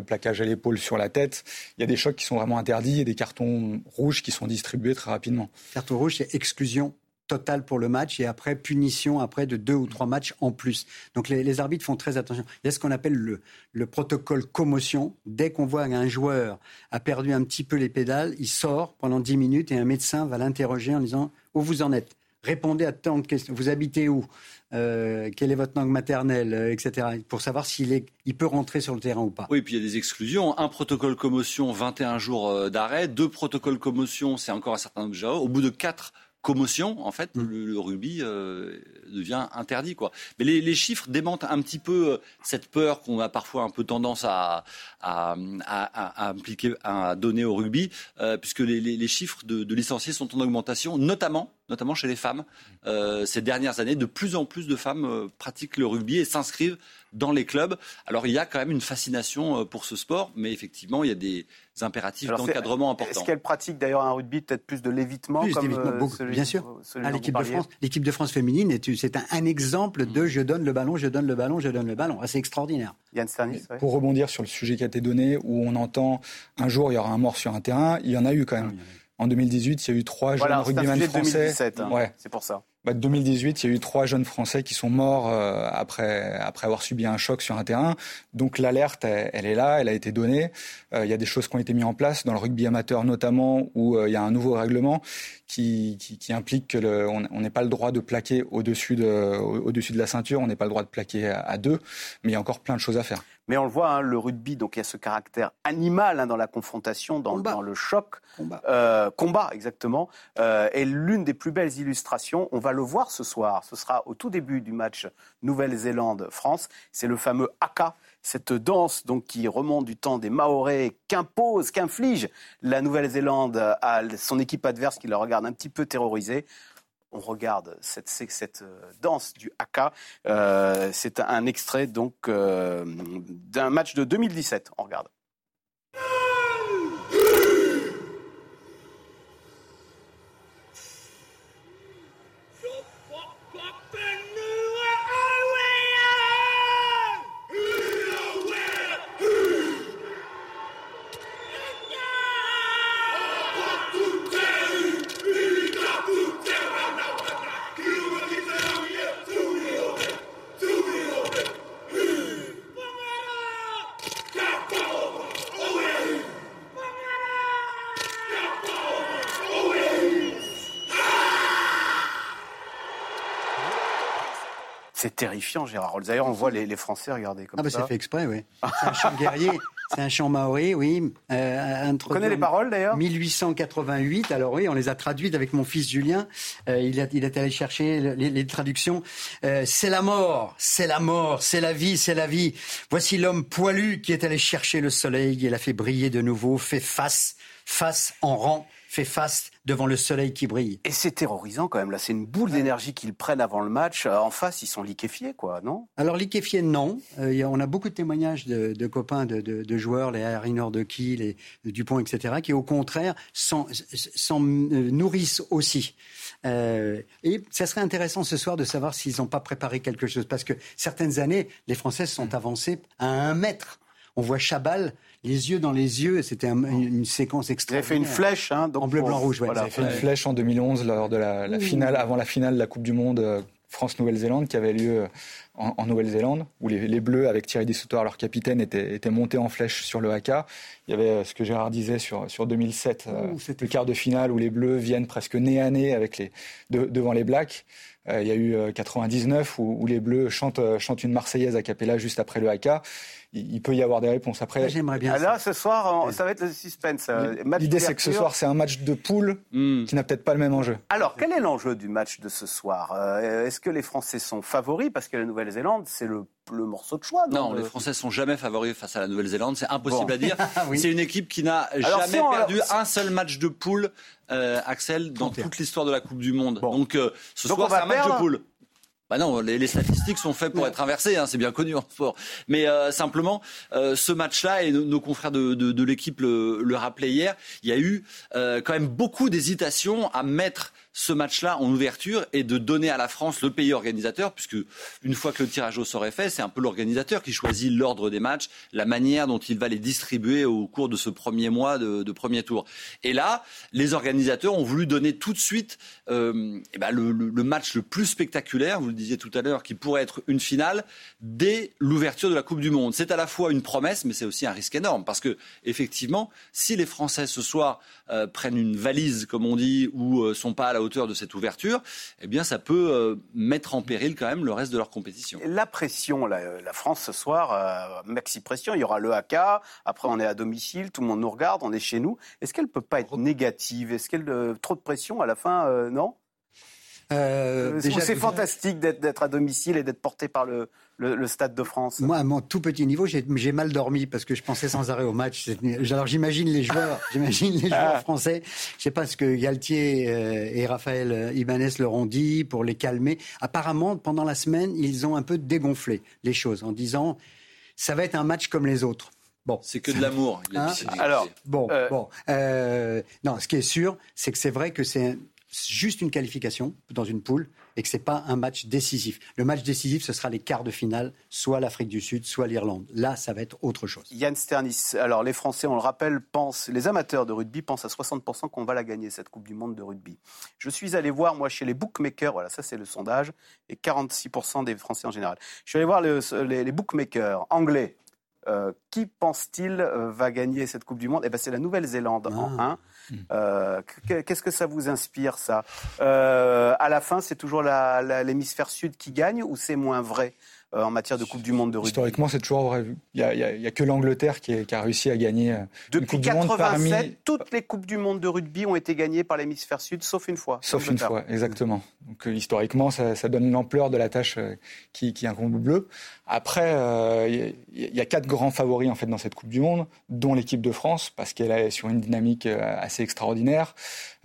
plaquage à l'épaule sur la tête. Il y a des chocs qui sont vraiment interdits et des cartons rouges qui sont distribués rapidement. Carte rouge, c'est exclusion totale pour le match et après punition après de deux ou trois matchs en plus. Donc les, arbitres font très attention. Il y a ce qu'on appelle le, le, protocole commotion. Dès qu'on voit qu'un joueur a perdu un petit peu les pédales, il sort pendant dix minutes et un médecin va l'interroger en disant où vous en êtes? Répondez à tant de questions. Vous habitez où? Euh, Quelle est votre langue maternelle euh, Etc. Pour savoir s'il est, il peut rentrer sur le terrain ou pas. Oui, puis il y a des exclusions. Un protocole commotion, 21 jours euh, d'arrêt. Deux protocoles commotion, c'est encore un certain nombre de Au bout de quatre commotion, en fait, le, le rugby euh, devient interdit. Quoi. Mais les, les, chiffres démentent un petit peu euh, cette peur qu'on a parfois un peu tendance à, à, à, à impliquer, à donner au rugby, euh, puisque les, les, les chiffres de, de, licenciés sont en augmentation, notamment, notamment chez les femmes. Euh, ces dernières années, de plus en plus de femmes euh, pratiquent le rugby et s'inscrivent dans les clubs. Alors il y a quand même une fascination pour ce sport, mais effectivement, il y a des impératifs d'encadrement importants. Est-ce qu'elle pratique d'ailleurs un rugby peut-être plus de l'évitement Plus d'évitement, euh, bien sûr. Ah, dont l'équipe de France, l'équipe de France féminine, est- c'est un, un exemple de je donne le ballon, je donne le ballon, je donne le ballon. Ah, c'est extraordinaire. Yann Sternis, ouais. Pour rebondir sur le sujet qui a été donné, où on entend un jour il y aura un mort sur un terrain, il y en a eu quand même. En 2018, il y a eu trois Voilà, jeunes rugbyman français. 2017, hein. Ouais. c'est pour ça. Bah, 2018, il y a eu trois jeunes Français qui sont morts euh, après après avoir subi un choc sur un terrain. Donc l'alerte, elle, elle est là, elle a été donnée. Euh, il y a des choses qui ont été mises en place dans le rugby amateur notamment, où euh, il y a un nouveau règlement qui, qui, qui implique que le, on on n'est pas le droit de plaquer au-dessus de au- au-dessus de la ceinture, on n'est pas le droit de plaquer à, à deux, mais il y a encore plein de choses à faire. Mais on le voit, hein, le rugby, donc il y a ce caractère animal hein, dans la confrontation, dans, dans le choc. Combat. Euh, combat, exactement. Euh, est l'une des plus belles illustrations. On va le voir ce soir. Ce sera au tout début du match Nouvelle-Zélande-France. C'est le fameux haka, cette danse donc qui remonte du temps des Maoris, qu'impose, qu'inflige la Nouvelle-Zélande à son équipe adverse qui la regarde un petit peu terrorisée. On regarde cette, euh, danse du haka. Euh, c'est un extrait donc euh, d'un match de 2017. On regarde. C'est terrifiant, Gérard. D'ailleurs, on voit les, les Français regarder comme Ah, bah, ça. c'est fait exprès, oui. C'est un chant guerrier, c'est un chant maori, oui. Euh, introduit connaît les paroles, d'ailleurs? 1888, alors oui, on les a traduites avec mon fils Julien. Euh, il, a, il est allé chercher les, les traductions. Euh, c'est la mort, c'est la mort, c'est la vie, c'est la vie. Voici l'homme poilu qui est allé chercher le soleil, il a fait briller de nouveau, fait face, face en rang, fait face devant le soleil qui brille. Et c'est terrorisant quand même. Là, c'est une boule d'énergie qu'ils prennent avant le match. Euh, En face, ils sont liquéfiés, quoi, non? Alors liquéfié, non. Euh, on a beaucoup de témoignages de, de copains, de, de- de joueurs, les Harry Nordeki, les Dupont, etc., qui au contraire s'en euh, nourrissent aussi. Euh, et ça serait intéressant ce soir de savoir s'ils n'ont pas préparé quelque chose, parce que certaines années, les Françaises sont avancées à un mètre. On voit Chabal, les yeux dans les yeux, c'était un- une, une séquence Vous avez extraordinaire. fait une flèche, hein, donc En bleu, blanc, rouge, ouais. voilà. Vous avez fait une flèche en 2011 lors de la, finale, avant la finale de la Coupe du Monde euh, France-Nouvelle-Zélande qui avait lieu en, en Nouvelle-Zélande, où les, les Bleus, avec Thierry Dissoutoir, leur capitaine, étaient, étaient montés en flèche sur le haka. Il y avait euh, ce que Gérard disait sur, sur 2007, euh, le quart de finale où les Bleus viennent presque nez à nez avec les, de- devant les Blacks. Euh, il y a eu euh, 99 où, où les Bleus chantent, chantent une Marseillaise a cappella juste après le haka. Il, il peut y avoir des réponses. Après, J'aimerais bien Ah, ça. Là, ce soir, on- ça va être le suspense. match l'idée c'est que ce soir c'est un match de poule Hmm. qui n'a peut-être pas le même enjeu. Alors, quel est l'enjeu du match de ce soir? Est-ce que les Français sont favoris Parce que la Nouvelle-Zélande, c'est le, le morceau de choix. Non, les euh, Français sont jamais favoris face à la Nouvelle-Zélande. C'est impossible Bon. à dire. Oui. C'est une équipe qui n'a jamais si on- perdu un seul match de poule, euh, Axel, dans 31. toute l'histoire de la Coupe du Monde. Bon. Donc, euh, ce Donc, soir, c'est un match de poule. Bah non, les, les statistiques sont faites pour être inversées, hein, c'est bien connu en sport. Mais euh, simplement, euh, ce match-là, et nos, nos confrères de, de, de l'équipe le, le rappelaient hier, il y a eu euh, quand même beaucoup d'hésitation à mettre ce match-là en ouverture et de donner à la France le pays organisateur, puisque une fois que le tirage au sort est fait, c'est un peu l'organisateur qui choisit l'ordre des matchs, la manière dont il va les distribuer au cours de ce premier mois de, premier tour. Et là, les organisateurs ont voulu donner tout de suite euh, eh ben, le match le plus spectaculaire, vous le disiez tout à l'heure, qui pourrait être une finale dès l'ouverture de la Coupe du Monde. C'est à la fois une promesse, mais c'est aussi un risque énorme, parce que effectivement, si les Français ce soir euh, prennent une valise, comme on dit, ou euh, sont pas à la hauteur de cette ouverture, eh bien, ça peut euh, mettre en péril quand même le reste de leur compétition. La pression, la, la France ce soir, euh, maxi pression, il y aura le haka, après on est à domicile, tout le monde nous regarde, on est chez nous. Est-ce qu'elle peut pas être négative? Est-ce qu'elle euh, trop de pression à la fin euh, Non? Euh, c'est fantastique d'être à domicile et d'être porté par le, le, Stade de France Moi, à mon tout petit niveau, j'ai mal dormi parce que je pensais sans arrêt au match. Alors j'imagine les joueurs, j'imagine les joueurs ah. français. Je sais pas ce que Galtier euh, et Raphaël Ibanez leur ont dit pour les calmer. Apparemment, pendant la semaine, ils ont un peu dégonflé les choses en disant ça va être un match comme les autres. Bon, c'est que de l'amour. Hein Alors, bon, euh, bon. Euh, non, ce qui est sûr, c'est que c'est vrai que c'est juste une qualification dans une poule et que ce n'est pas un match décisif. Le match décisif, ce sera les quarts de finale, soit l'Afrique du Sud, soit l'Irlande. Là, ça va être autre chose. Yann Sternis, alors les Français, on le rappelle, pensent, les amateurs de rugby pensent à 60% qu'on va la gagner, cette Coupe du Monde de rugby. Je suis allé voir, moi, chez les bookmakers, voilà, ça c'est le sondage, et 46% des Français en général. Je suis allé voir les, bookmakers anglais. Euh, qui pense-t-il euh, va gagner cette Coupe du Monde? Eh ben, c'est la Nouvelle-Zélande en 1. Euh, qu'est-ce que ça vous inspire, ça? Euh, À la fin, c'est toujours l'hémisphère sud qui gagne ou c'est moins vrai? En matière de Coupe du Monde de rugby Historiquement, c'est toujours vrai. Il n'y a, que l'Angleterre qui, a réussi à gagner Depuis une Coupe 87, du Monde parmi... toutes les Coupes du Monde de rugby ont été gagnées par l'hémisphère sud, sauf une fois. Sauf une fois, exactement. Donc, historiquement, ça, donne l'ampleur de la tâche qui, qui incombe bleu. Après, il y, a quatre grands favoris en fait dans cette Coupe du Monde, dont l'équipe de France, parce qu'elle est sur une dynamique assez extraordinaire,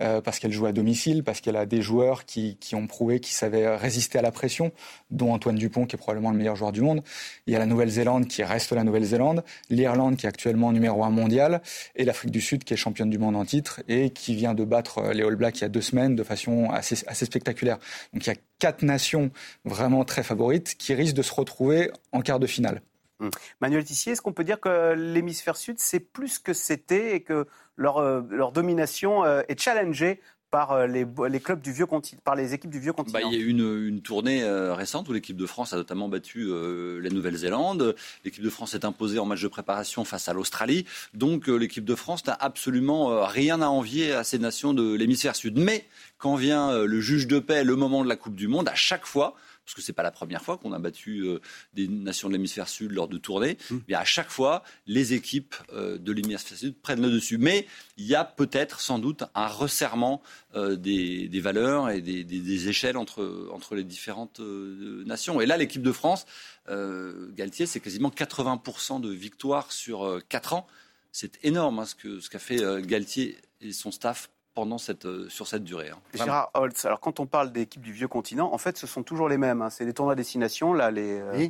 euh, parce qu'elle joue à domicile, parce qu'elle a des joueurs qui, qui ont prouvé qu'ils savaient résister à la pression, dont Antoine Dupont, qui est probablement le meilleur joueur du monde. Il y a la Nouvelle-Zélande qui reste la Nouvelle-Zélande, l'Irlande qui est actuellement numéro un mondial, et l'Afrique du Sud qui est championne du monde en titre et qui vient de battre les All Blacks il y a deux semaines de façon assez, assez spectaculaire. Donc il y a quatre nations vraiment très favorites qui risquent de se retrouver en quart de finale. Hum. Manuel Tissier, est-ce qu'on peut dire que l'hémisphère sud, c'est plus que c'était et que leur, euh, leur domination euh, est challengée par euh, les, les, clubs du vieux continent, par les équipes du vieux continent? Bah, il y a eu une, une tournée récente où l'équipe de France a notamment battu la Nouvelle-Zélande. L'équipe de France est imposée en match de préparation face à l'Australie. Donc l'équipe de France n'a absolument rien à envier à ces nations de l'hémisphère sud. Mais quand vient le juge de paix, le moment de la Coupe du Monde, à chaque fois, parce que c'est pas la première fois qu'on a battu euh, des nations de l'hémisphère sud lors de tournées. Mmh. Mais à chaque fois, les équipes euh, de l'hémisphère sud prennent le dessus. Mais il y a peut-être, sans doute, un resserrement euh, des, valeurs et des, échelles entre, entre les différentes nations. Et là, l'équipe de France, Galtier, c'est quasiment 80% de victoires sur 4 ans. C'est énorme hein, ce qu'a ce qu'a fait Galtier et son staff pendant cette, euh, sur cette durée. Hein. Gérard Holtz, alors quand on parle d'équipes du vieux continent, en fait, ce sont toujours les mêmes. Hein. C'est les tournois à destination, là, les, euh,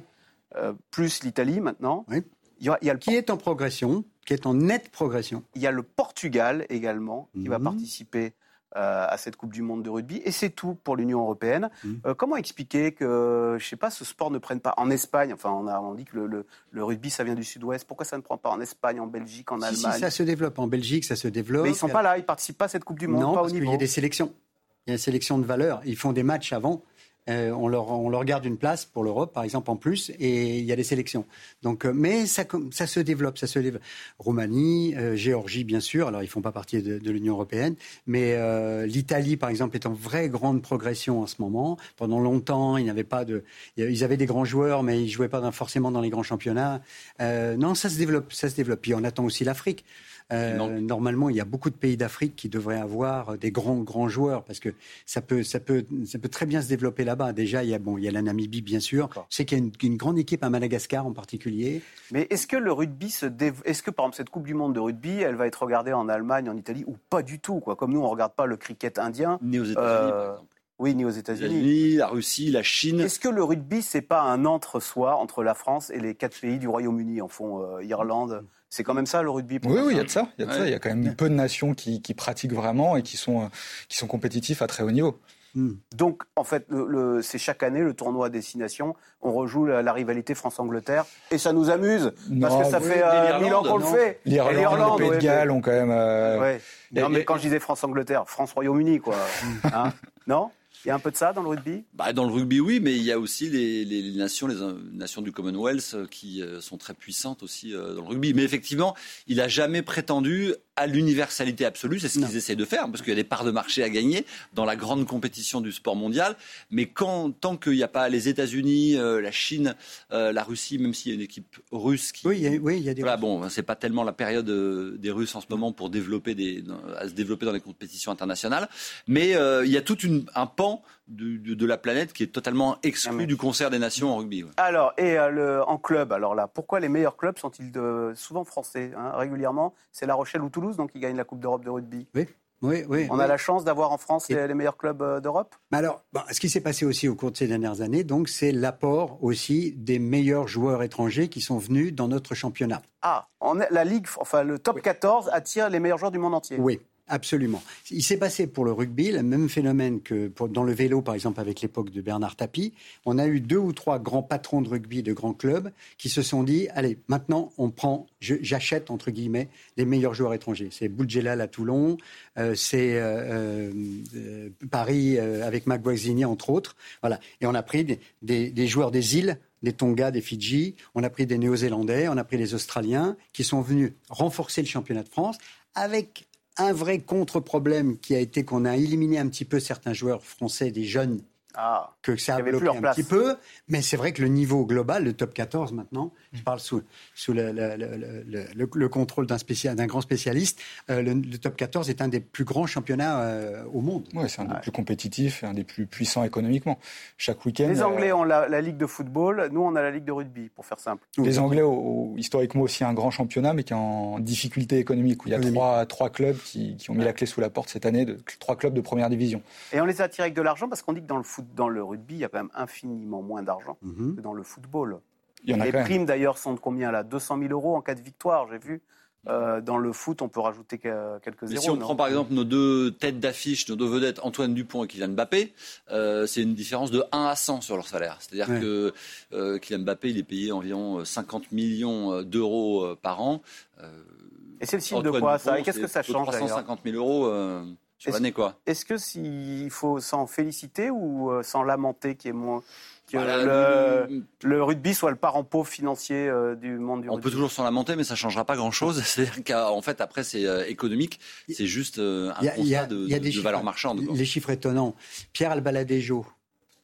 euh, plus l'Italie maintenant. Oui. Il y a, le... Qui est en progression, qui est en nette progression. Il y a le Portugal également, qui va mhm. participer euh, à cette Coupe du Monde de rugby. Et c'est tout pour l'Union européenne. Mmh. Euh, comment expliquer que, je sais pas, ce sport ne prenne pas en Espagne Enfin, on, a, on dit que le, le, rugby, ça vient du sud-ouest. Pourquoi ça ne prend pas en Espagne, en Belgique, en Allemagne si, ça se développe. En Belgique, ça se développe. Mais ils sont pas là, ils participent pas à cette Coupe du Monde. Non, pas parce qu'il y a des sélections. Il y a une sélection de valeurs. Ils font des matchs avant. Euh, on, leur, on leur garde une place pour l'Europe, par exemple, en plus, et il y a des sélections. Donc, euh, mais ça, ça se développe, ça se développe. Roumanie, euh, Géorgie, bien sûr. Alors, ils font pas partie de, de l'Union européenne, mais l'Italie, par exemple, est en vraie grande progression en ce moment. Pendant longtemps, ils n'avaient pas de, ils avaient des grands joueurs, mais ils jouaient pas forcément dans les grands championnats. non, ça se développe, ça se développe. Puis on attend aussi l'Afrique. Euh, normalement, il y a beaucoup de pays d'Afrique qui devraient avoir des grands grands joueurs parce que ça peut ça peut ça peut très bien se développer là-bas. Déjà, il y a bon, il y a la Namibie bien sûr. C'est qu'il y a une, grande équipe à Madagascar en particulier. Mais est-ce que le rugby se est-ce que par exemple cette Coupe du Monde de rugby, elle va être regardée en Allemagne, en Italie ou pas du tout quoi? Comme nous, on regarde pas le cricket indien. Ni aux États-Unis, par euh, exemple. Oui, ni aux États-Unis. la Russie, la Chine. Est-ce que le rugby, c'est pas un entre-soi entre la France et les quatre pays du Royaume-Uni, en fond, euh, Irlande, c'est quand même ça le rugby Oui, oui, il y a de ça. Il y, a ça. il y a quand même peu de nations qui, pratiquent vraiment et qui sont, euh, qui sont compétitifs à très haut niveau. Hmm. Donc, en fait, le, c'est chaque année le tournoi à destination. On rejoue la, rivalité France-Angleterre et ça nous amuse parce que ça fait euh, mille ans qu'on le fait. L'Irlande, le Pays de Galles ont quand même. Euh, non, mais quand je disais France-Angleterre, France-Royaume-Uni, quoi. Hein? Non? Il y a un peu de ça dans le rugby? Bah, Dans le rugby, oui, mais il y a aussi les, nations, les nations du Commonwealth euh, qui euh, sont très puissantes aussi euh, dans le rugby. Mais effectivement, il n'a jamais prétendu à l'universalité absolue, c'est ce qu'ils essaient de faire, parce qu'il y a des parts de marché à gagner dans la grande compétition du sport mondial. Mais quand, tant qu'il n'y a pas les États-Unis, euh, la Chine, euh, la Russie, même s'il y a une équipe russe qui. Oui, il y a, oui, il y a des. Voilà, bon, c'est pas tellement la période euh, des Russes en ce moment pour développer des, à se développer dans les compétitions internationales. Mais il y a tout une, un pan de, de, de, la planète qui est totalement exclu du concert des nations en rugby. Ouais. Alors, et le, en club, alors là, pourquoi les meilleurs clubs sont-ils souvent français hein, Régulièrement, c'est La Rochelle ou Toulouse? Donc, qui gagnent la Coupe d'Europe de rugby. Oui. Oui, oui, On a la chance d'avoir en France les, les, meilleurs clubs euh, d'Europe Alors, bon, ce qui s'est passé aussi au cours de ces dernières années, donc, c'est l'apport aussi des meilleurs joueurs étrangers qui sont venus dans notre championnat. Ah, on est, la Ligue, enfin le top oui. 14 attire les meilleurs joueurs du monde entier. Oui, Absolument. Il s'est passé pour le rugby le même phénomène que dans le vélo, par exemple, avec l'époque de Bernard Tapie. On a eu deux ou trois grands patrons de rugby de grands clubs qui se sont dit allez, maintenant, on prend, j'achète, entre guillemets, les meilleurs joueurs étrangers. C'est Boudjelal à Toulon, euh, c'est euh, euh, Paris avec Maguazini, entre autres. Voilà. Et on a pris des, des, des joueurs des îles des Tonga, des Fidji, on a pris des Néo-Zélandais, on a pris les Australiens, qui sont venus renforcer le championnat de France avec un vrai contre-problème qui a été qu'on a éliminé un petit peu certains joueurs français, des jeunes, ah, que ça a bloqué un place. petit peu. Mais c'est vrai que le niveau global, le top 14 maintenant, je parle sous, sous le, le, le, le contrôle d'un spécial, grand spécialiste, euh, le, top 14 est un des plus grands championnats euh, au monde. Oui, c'est un des plus compétitifs un des plus puissants économiquement. Chaque week-end. Les Anglais euh... ont la, la, Ligue de football, nous on a la Ligue de rugby, pour faire simple. Les Anglais ont historiquement aussi un grand championnat, mais qui est en difficulté économique, où il y a trois, trois clubs qui, qui ont mis ouais. la clé sous la porte cette année, de, trois clubs de première division. Et on les a attirés avec de l'argent parce qu'on dit que dans le foot dans le rugby, il y a quand même infiniment moins d'argent Mhm. mm -hmm. que dans le football. Il y en a Les primes d'ailleurs sont de combien là? 200 000 euros en cas de victoire, j'ai vu. Euh, dans le foot, on peut rajouter quelques Mais zéros. si on non? prend par exemple nos deux têtes d'affiche, nos deux vedettes, Antoine Dupont et Kylian Mbappé, euh, c'est une différence de 1 à 100 sur leur salaire. C'est-à-dire ouais. que euh, Kylian Mbappé, il est payé environ 50 millions d'euros par an. et c'est le signe de quoi ça? Et qu'est-ce que ça change 350 000 euros sur l'année, quoi. Est-ce que s'il faut s'en féliciter ou euh, s'en lamenter qu'il y ait moins que Voilà, le, le- le rugby soit le parent pauvre financier euh, du monde du On rugby? peut toujours s'en lamenter, mais ça changera pas grand-chose. C'est-à-dire qu'en fait, après, c'est euh, économique. C'est juste euh, un a- constat de, il y a de- des de chiffres- valeur marchande. quoi. Les chiffres étonnants. Pierre Albaladejo,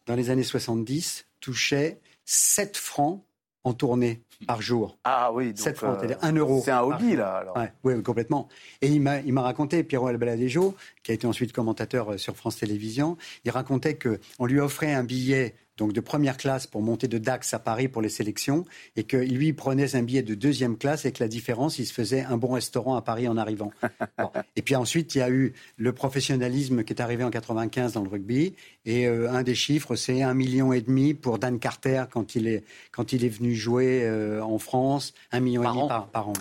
dans les années 70, touchait 7 francs en tournée par jour. Ah oui, donc, 7 francs, euh, c'est-à-dire 1 euro. C'est un hobby là. Alors. Ouais, oui, oui, complètement. Et il m'a, il m'a raconté, Pierrot Albaladejo, qui a été ensuite commentateur euh, sur France Télévisions, il racontait qu'on lui offrait un billet donc de première classe pour monter de Dax à Paris pour les sélections, et que lui il prenait un billet de deuxième classe et que la différence, il se faisait un bon restaurant à Paris en arrivant. Bon. Et puis ensuite, il y a eu le professionnalisme qui est arrivé en 95 dans le rugby, et euh, un des chiffres, c'est un million et demi pour Dan Carter quand il est, quand il est venu jouer euh, en France, un million Par et demi an. par, par an.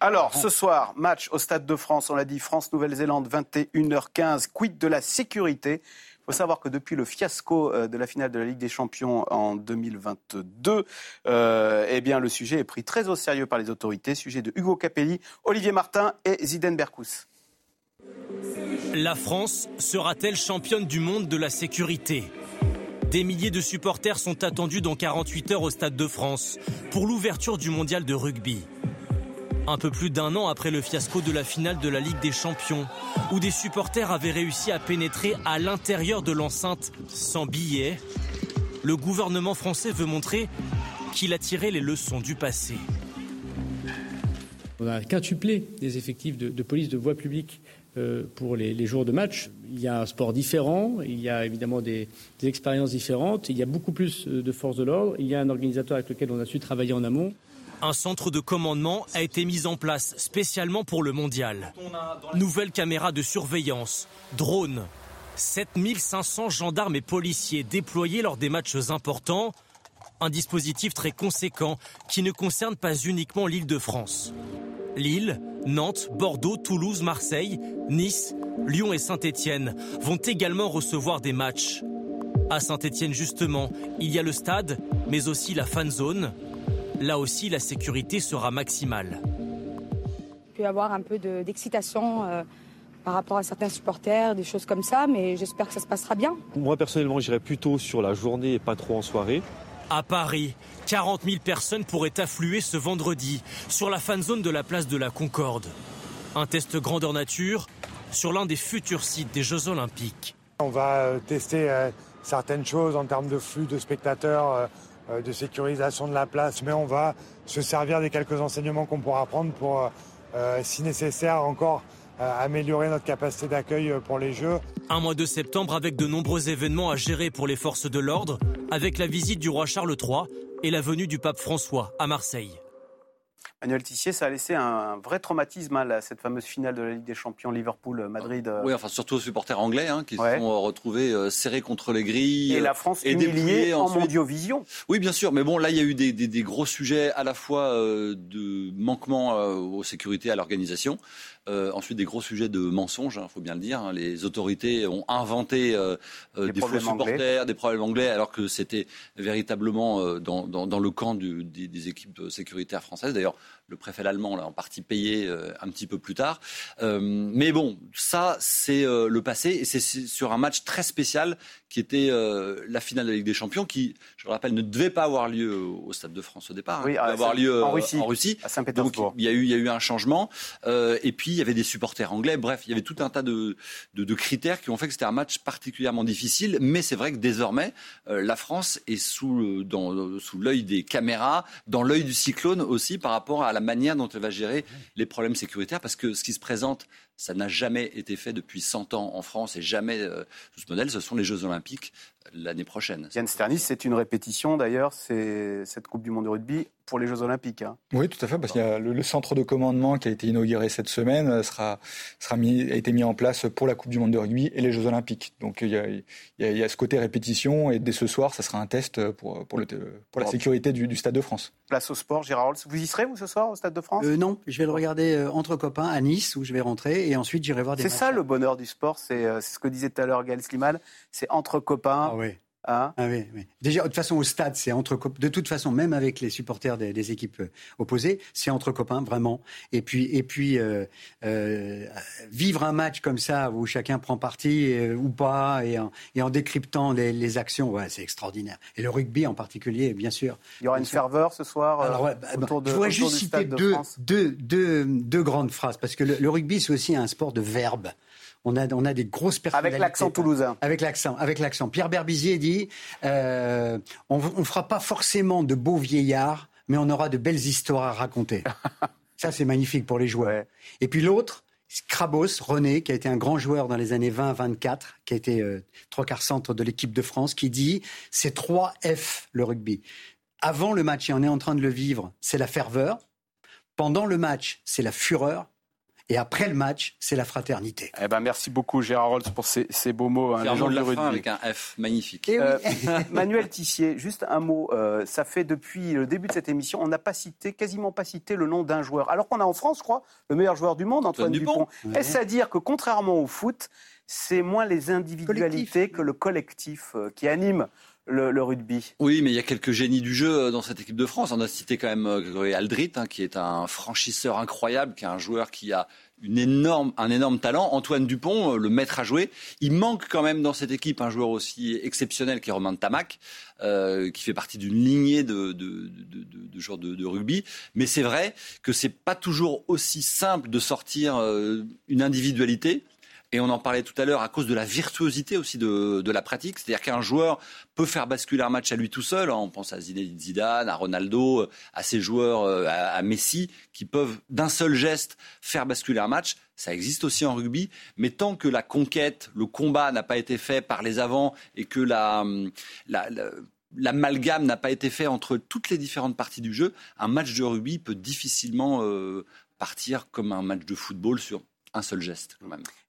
Alors, ce soir, match au Stade de France, on l'a dit, France-Nouvelle-Zélande, 21h15. Quid de la sécurité? Il faut savoir que depuis le fiasco euh, de la finale de la Ligue des Champions en 2022, euh, eh bien, le sujet est pris très au sérieux par les autorités. Sujet de Hugo Capelli, Olivier Martin et Zidane Berkous. La France sera-t-elle championne du monde de la sécurité? Des milliers de supporters sont attendus dans 48 heures au Stade de France pour l'ouverture du mondial de rugby. Un peu plus d'un an après le fiasco de la finale de la Ligue des Champions, où des supporters avaient réussi à pénétrer à l'intérieur de l'enceinte sans billets, le gouvernement français veut montrer qu'il a tiré les leçons du passé. On a quintuplé les effectifs de, police de voie publique euh, pour les, jours de match. Il y a un sport différent, il y a évidemment des, des expériences différentes, il y a beaucoup plus euh, de forces de l'ordre, il y a un organisateur avec lequel on a su travailler en amont. Un centre de commandement a été mis en place spécialement pour le mondial. Nouvelles caméras de surveillance, drones, 7500 gendarmes et policiers déployés lors des matchs importants. Un dispositif très conséquent qui ne concerne pas uniquement l'île de France. Lille, Nantes, Bordeaux, Toulouse, Marseille, Nice, Lyon et Saint-Étienne vont également recevoir des matchs. À Saint-Étienne justement, il y a le stade, mais aussi la fan zone. Là aussi, la sécurité sera maximale. Il peut y avoir un peu de- d'excitation euh, par rapport à certains supporters, des choses comme ça, mais j'espère que ça se passera bien. Moi personnellement, j'irais plutôt sur la journée et pas trop en soirée. À Paris, 40 000 personnes pourraient affluer ce vendredi sur la fan zone de la place de la Concorde. Un test grandeur nature sur l'un des futurs sites des Jeux Olympiques. On va tester euh, certaines choses en termes de flux de spectateurs, euh, de sécurisation de la place, mais on va se servir des quelques enseignements qu'on pourra prendre pour, si nécessaire, encore améliorer notre capacité d'accueil pour les Jeux. Un mois de septembre avec de nombreux événements à gérer pour les forces de l'ordre, avec la visite du roi Charles III et la venue du pape François à Marseille. Manuel Tissier, ça a laissé un vrai traumatisme, à hein, cette fameuse finale de la Ligue des Champions Liverpool-Madrid. Euh. Oui, enfin surtout aux supporters anglais hein, qui se sont euh, retrouvés euh, serrés contre les grilles. Et la France humiliée en mondiovision. Oui, bien sûr, mais bon, là, il y a eu des, des gros sujets à la fois de manquement aux sécurités, à l'organisation, euh, ensuite, des gros sujets de mensonges, il hein, faut bien le dire. Hein. Les autorités ont inventé euh, euh, des, faux supporters, des problèmes anglais, alors que c'était véritablement dans, dans, dans, le camp du, des, des, équipes sécuritaires françaises. D'ailleurs, le préfet allemand l'a en partie payé un petit peu plus tard. mais bon, ça, c'est le passé, et c'est sur un match très spécial qui était la finale de la Ligue des Champions, qui, je le rappelle, ne devait pas avoir lieu au Stade de France au départ, oui, devait avoir lieu en Russie, en Russie. à Saint-Pétersbourg. Donc, il y a eu, il y a eu un changement, et puis il y avait des supporters anglais. Bref, il y avait tout un tas de, de, critères qui ont fait que c'était un match particulièrement difficile. Mais c'est vrai que désormais, euh, la France est sous, dans, sous l'œil des caméras, dans l'œil du cyclone aussi, par rapport à la manière dont elle va gérer les problèmes sécuritaires. Parce que ce qui se présente, ça n'a jamais été fait depuis 100 ans en France et jamais euh, sous ce modèle. Ce sont les Jeux Olympiques l'année prochaine. Yann Sternis, c'est une répétition d'ailleurs, c'est cette Coupe du Monde de rugby pour les Jeux Olympiques. Hein. Oui, tout à fait, parce qu'il y a le, centre de commandement qui a été inauguré cette semaine euh, sera, sera mis, a été mis en place pour la Coupe du Monde de rugby et les Jeux Olympiques. Donc il y a, il y a, ce côté répétition et dès ce soir, ça sera un test pour, pour, le, pour la sécurité du, Stade de France. Place au sport, Gérard. Vous y serez, vous, ce soir, au Stade de France? Euh, Non, je vais le regarder euh, entre copains à Nice, où je vais rentrer, et ensuite j'irai voir des C'est ça le bonheur du sport, c'est ce que disait tout à l'heure Gaël Slimal, c'est entre copains. Ah oui. Hein ah oui, oui. Déjà, de toute façon, au stade, c'est entre de toute façon, même avec les supporters des, équipes euh, opposées, c'est entre copains vraiment. Et puis, et puis, euh, euh, vivre un match comme ça où chacun prend parti ou pas, et en, et en décryptant les, actions, ouais, c'est extraordinaire. Et le rugby en particulier, bien sûr. Il y aura une ferveur ce soir. Alors, ouais, bah, autour de, je voudrais juste citer deux, deux, deux, deux, grandes phrases parce que le rugby, c'est aussi un sport de verbe. On a, on a des grosses personnalités. Avec l'accent toulousain. Avec l'accent, avec l'accent. Pierre Berbizier dit euh, on ne fera pas forcément de beaux vieillards, mais on aura de belles histoires à raconter. Ça, c'est magnifique pour les joueurs. Et puis l'autre, Krabos, René, qui a été un grand joueur dans les années 20-24, qui a été euh, trois quarts centre de l'équipe de France, qui dit c'est 3 F le rugby. Avant le match, et on est en train de le vivre, c'est la ferveur. Pendant le match, c'est la fureur. Et après le match, c'est la fraternité. Eh ben, merci beaucoup Gérard Rolls pour ces, beaux mots. Hein, de la fin avec un F, magnifique. Euh, Manuel Tissier, juste un mot. Euh, ça fait depuis le début de cette émission, on n'a pas cité, quasiment pas cité le nom d'un joueur. Alors qu'on a en France, je crois, le meilleur joueur du monde, Antoine, Dupont. Est-ce à dire que contrairement au foot, c'est moins les individualités que le collectif euh, qui anime le, rugby. Oui, mais il y a quelques génies du jeu dans cette équipe de France. On a cité quand même Grégory Aldrit, hein, qui est un franchisseur incroyable, qui est un joueur qui a une énorme, un énorme talent. Antoine Dupont, euh, le maître à jouer. Il manque quand même dans cette équipe un joueur aussi exceptionnel qui est Romain de Tamac, euh, qui fait partie d'une lignée de, de, de, de, joueurs de, rugby. Mais c'est vrai que c'est pas toujours aussi simple de sortir euh, une individualité et on en parlait tout à l'heure à cause de la virtuosité aussi de, la pratique. C'est-à-dire qu'un joueur peut faire basculer un match à lui tout seul. On pense à Zidane, à Ronaldo, à ces joueurs, euh, à, Messi, qui peuvent d'un seul geste faire basculer un match. Ça existe aussi en rugby, mais tant que la conquête, le combat n'a pas été fait par les avants et que la, l'amalgame n'a pas été fait entre toutes les différentes parties du jeu, un match de rugby peut difficilement euh, partir comme un match de football sur un seul geste.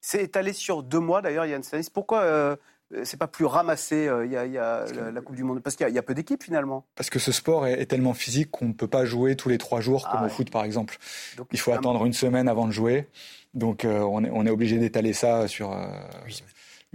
C'est étalé sur deux mois d'ailleurs, Yann Stanis. Pourquoi euh, c'est pas plus ramassé euh, Il y, a, la, Coupe du Monde? Parce qu'il y, a peu d'équipes finalement. Parce que ce sport est, tellement physique qu'on ne peut pas jouer tous les trois jours comme ah au foot par exemple. Il faut attendre une semaine avant de jouer. Donc euh, on, est, on, est, obligé d'étaler ça sur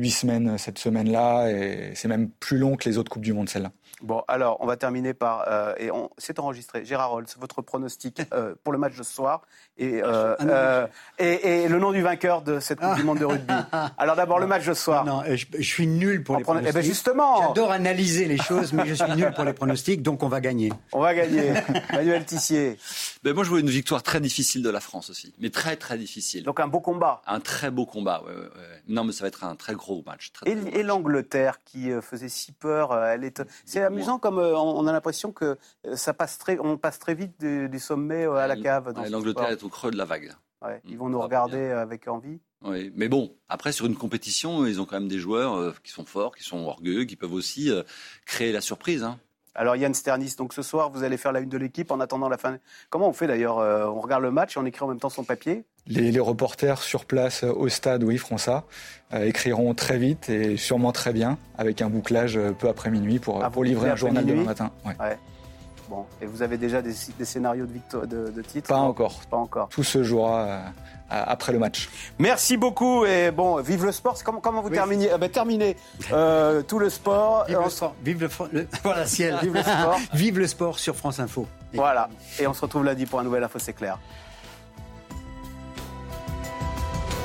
huit semaines cette semaine-là, et c'est même plus long que les autres Coupes du Monde, celle-là. Bon, alors, on va terminer par, euh, et on, c'est enregistré, Gérard Rolls, votre pronostic euh, pour le match de ce soir et, euh, Ah, non, euh, et, et le nom du vainqueur de cette Coupe du Monde de rugby. Alors d'abord, le match de ce soir. Non, je, je suis nul pour En les pronostics. Eh ben, justement. J'adore analyser les choses, mais je suis nul pour les pronostics, donc on va gagner. On va gagner. Manuel Tissier. Ben moi, je vois une victoire très difficile de la France aussi, mais très très difficile. Donc un beau combat. Un très beau combat. ouais, ouais, ouais. Non, mais ça va être un très gros match. très, Et, et l'Angleterre qui euh, faisait si peur, euh, elle est. C'est amusant comme euh, on a l'impression que ça passe très, on passe très vite du, du sommet euh, à la cave. L'Angleterre est au creux de la vague. Ouais, ils vont nous regarder avec envie. Oui, mais bon, après sur une compétition, ils ont quand même des joueurs qui sont forts, qui sont orgueilleux, qui peuvent aussi créer la surprise. hein. Alors Yann Sternis, donc ce soir, vous allez faire la une de l'équipe en attendant la fin. Comment on fait d'ailleurs Euh, On regarde le match et on écrit en même temps son papier? Les, les reporters sur place euh, au stade, oui, feront ça, euh, écriront très vite et sûrement très bien, avec un bouclage peu après minuit pour, Ah, pour livrer un journal demain matin. Ouais. Ouais. Bon, et vous avez déjà des, des scénarios de, victoire, de, de titres Pas encore. Pas encore. Tout se jouera euh, après le match. Merci beaucoup et bon, vive le sport. Comment, comment vous terminez ah ben, Terminez euh, tout le sport. Vive On le sport. Vive le, fro- le- voilà, ciel. Vive le sport. Vive le sport sur France Info. Voilà. Et on se retrouve lundi pour un nouvel Info, c'est clair.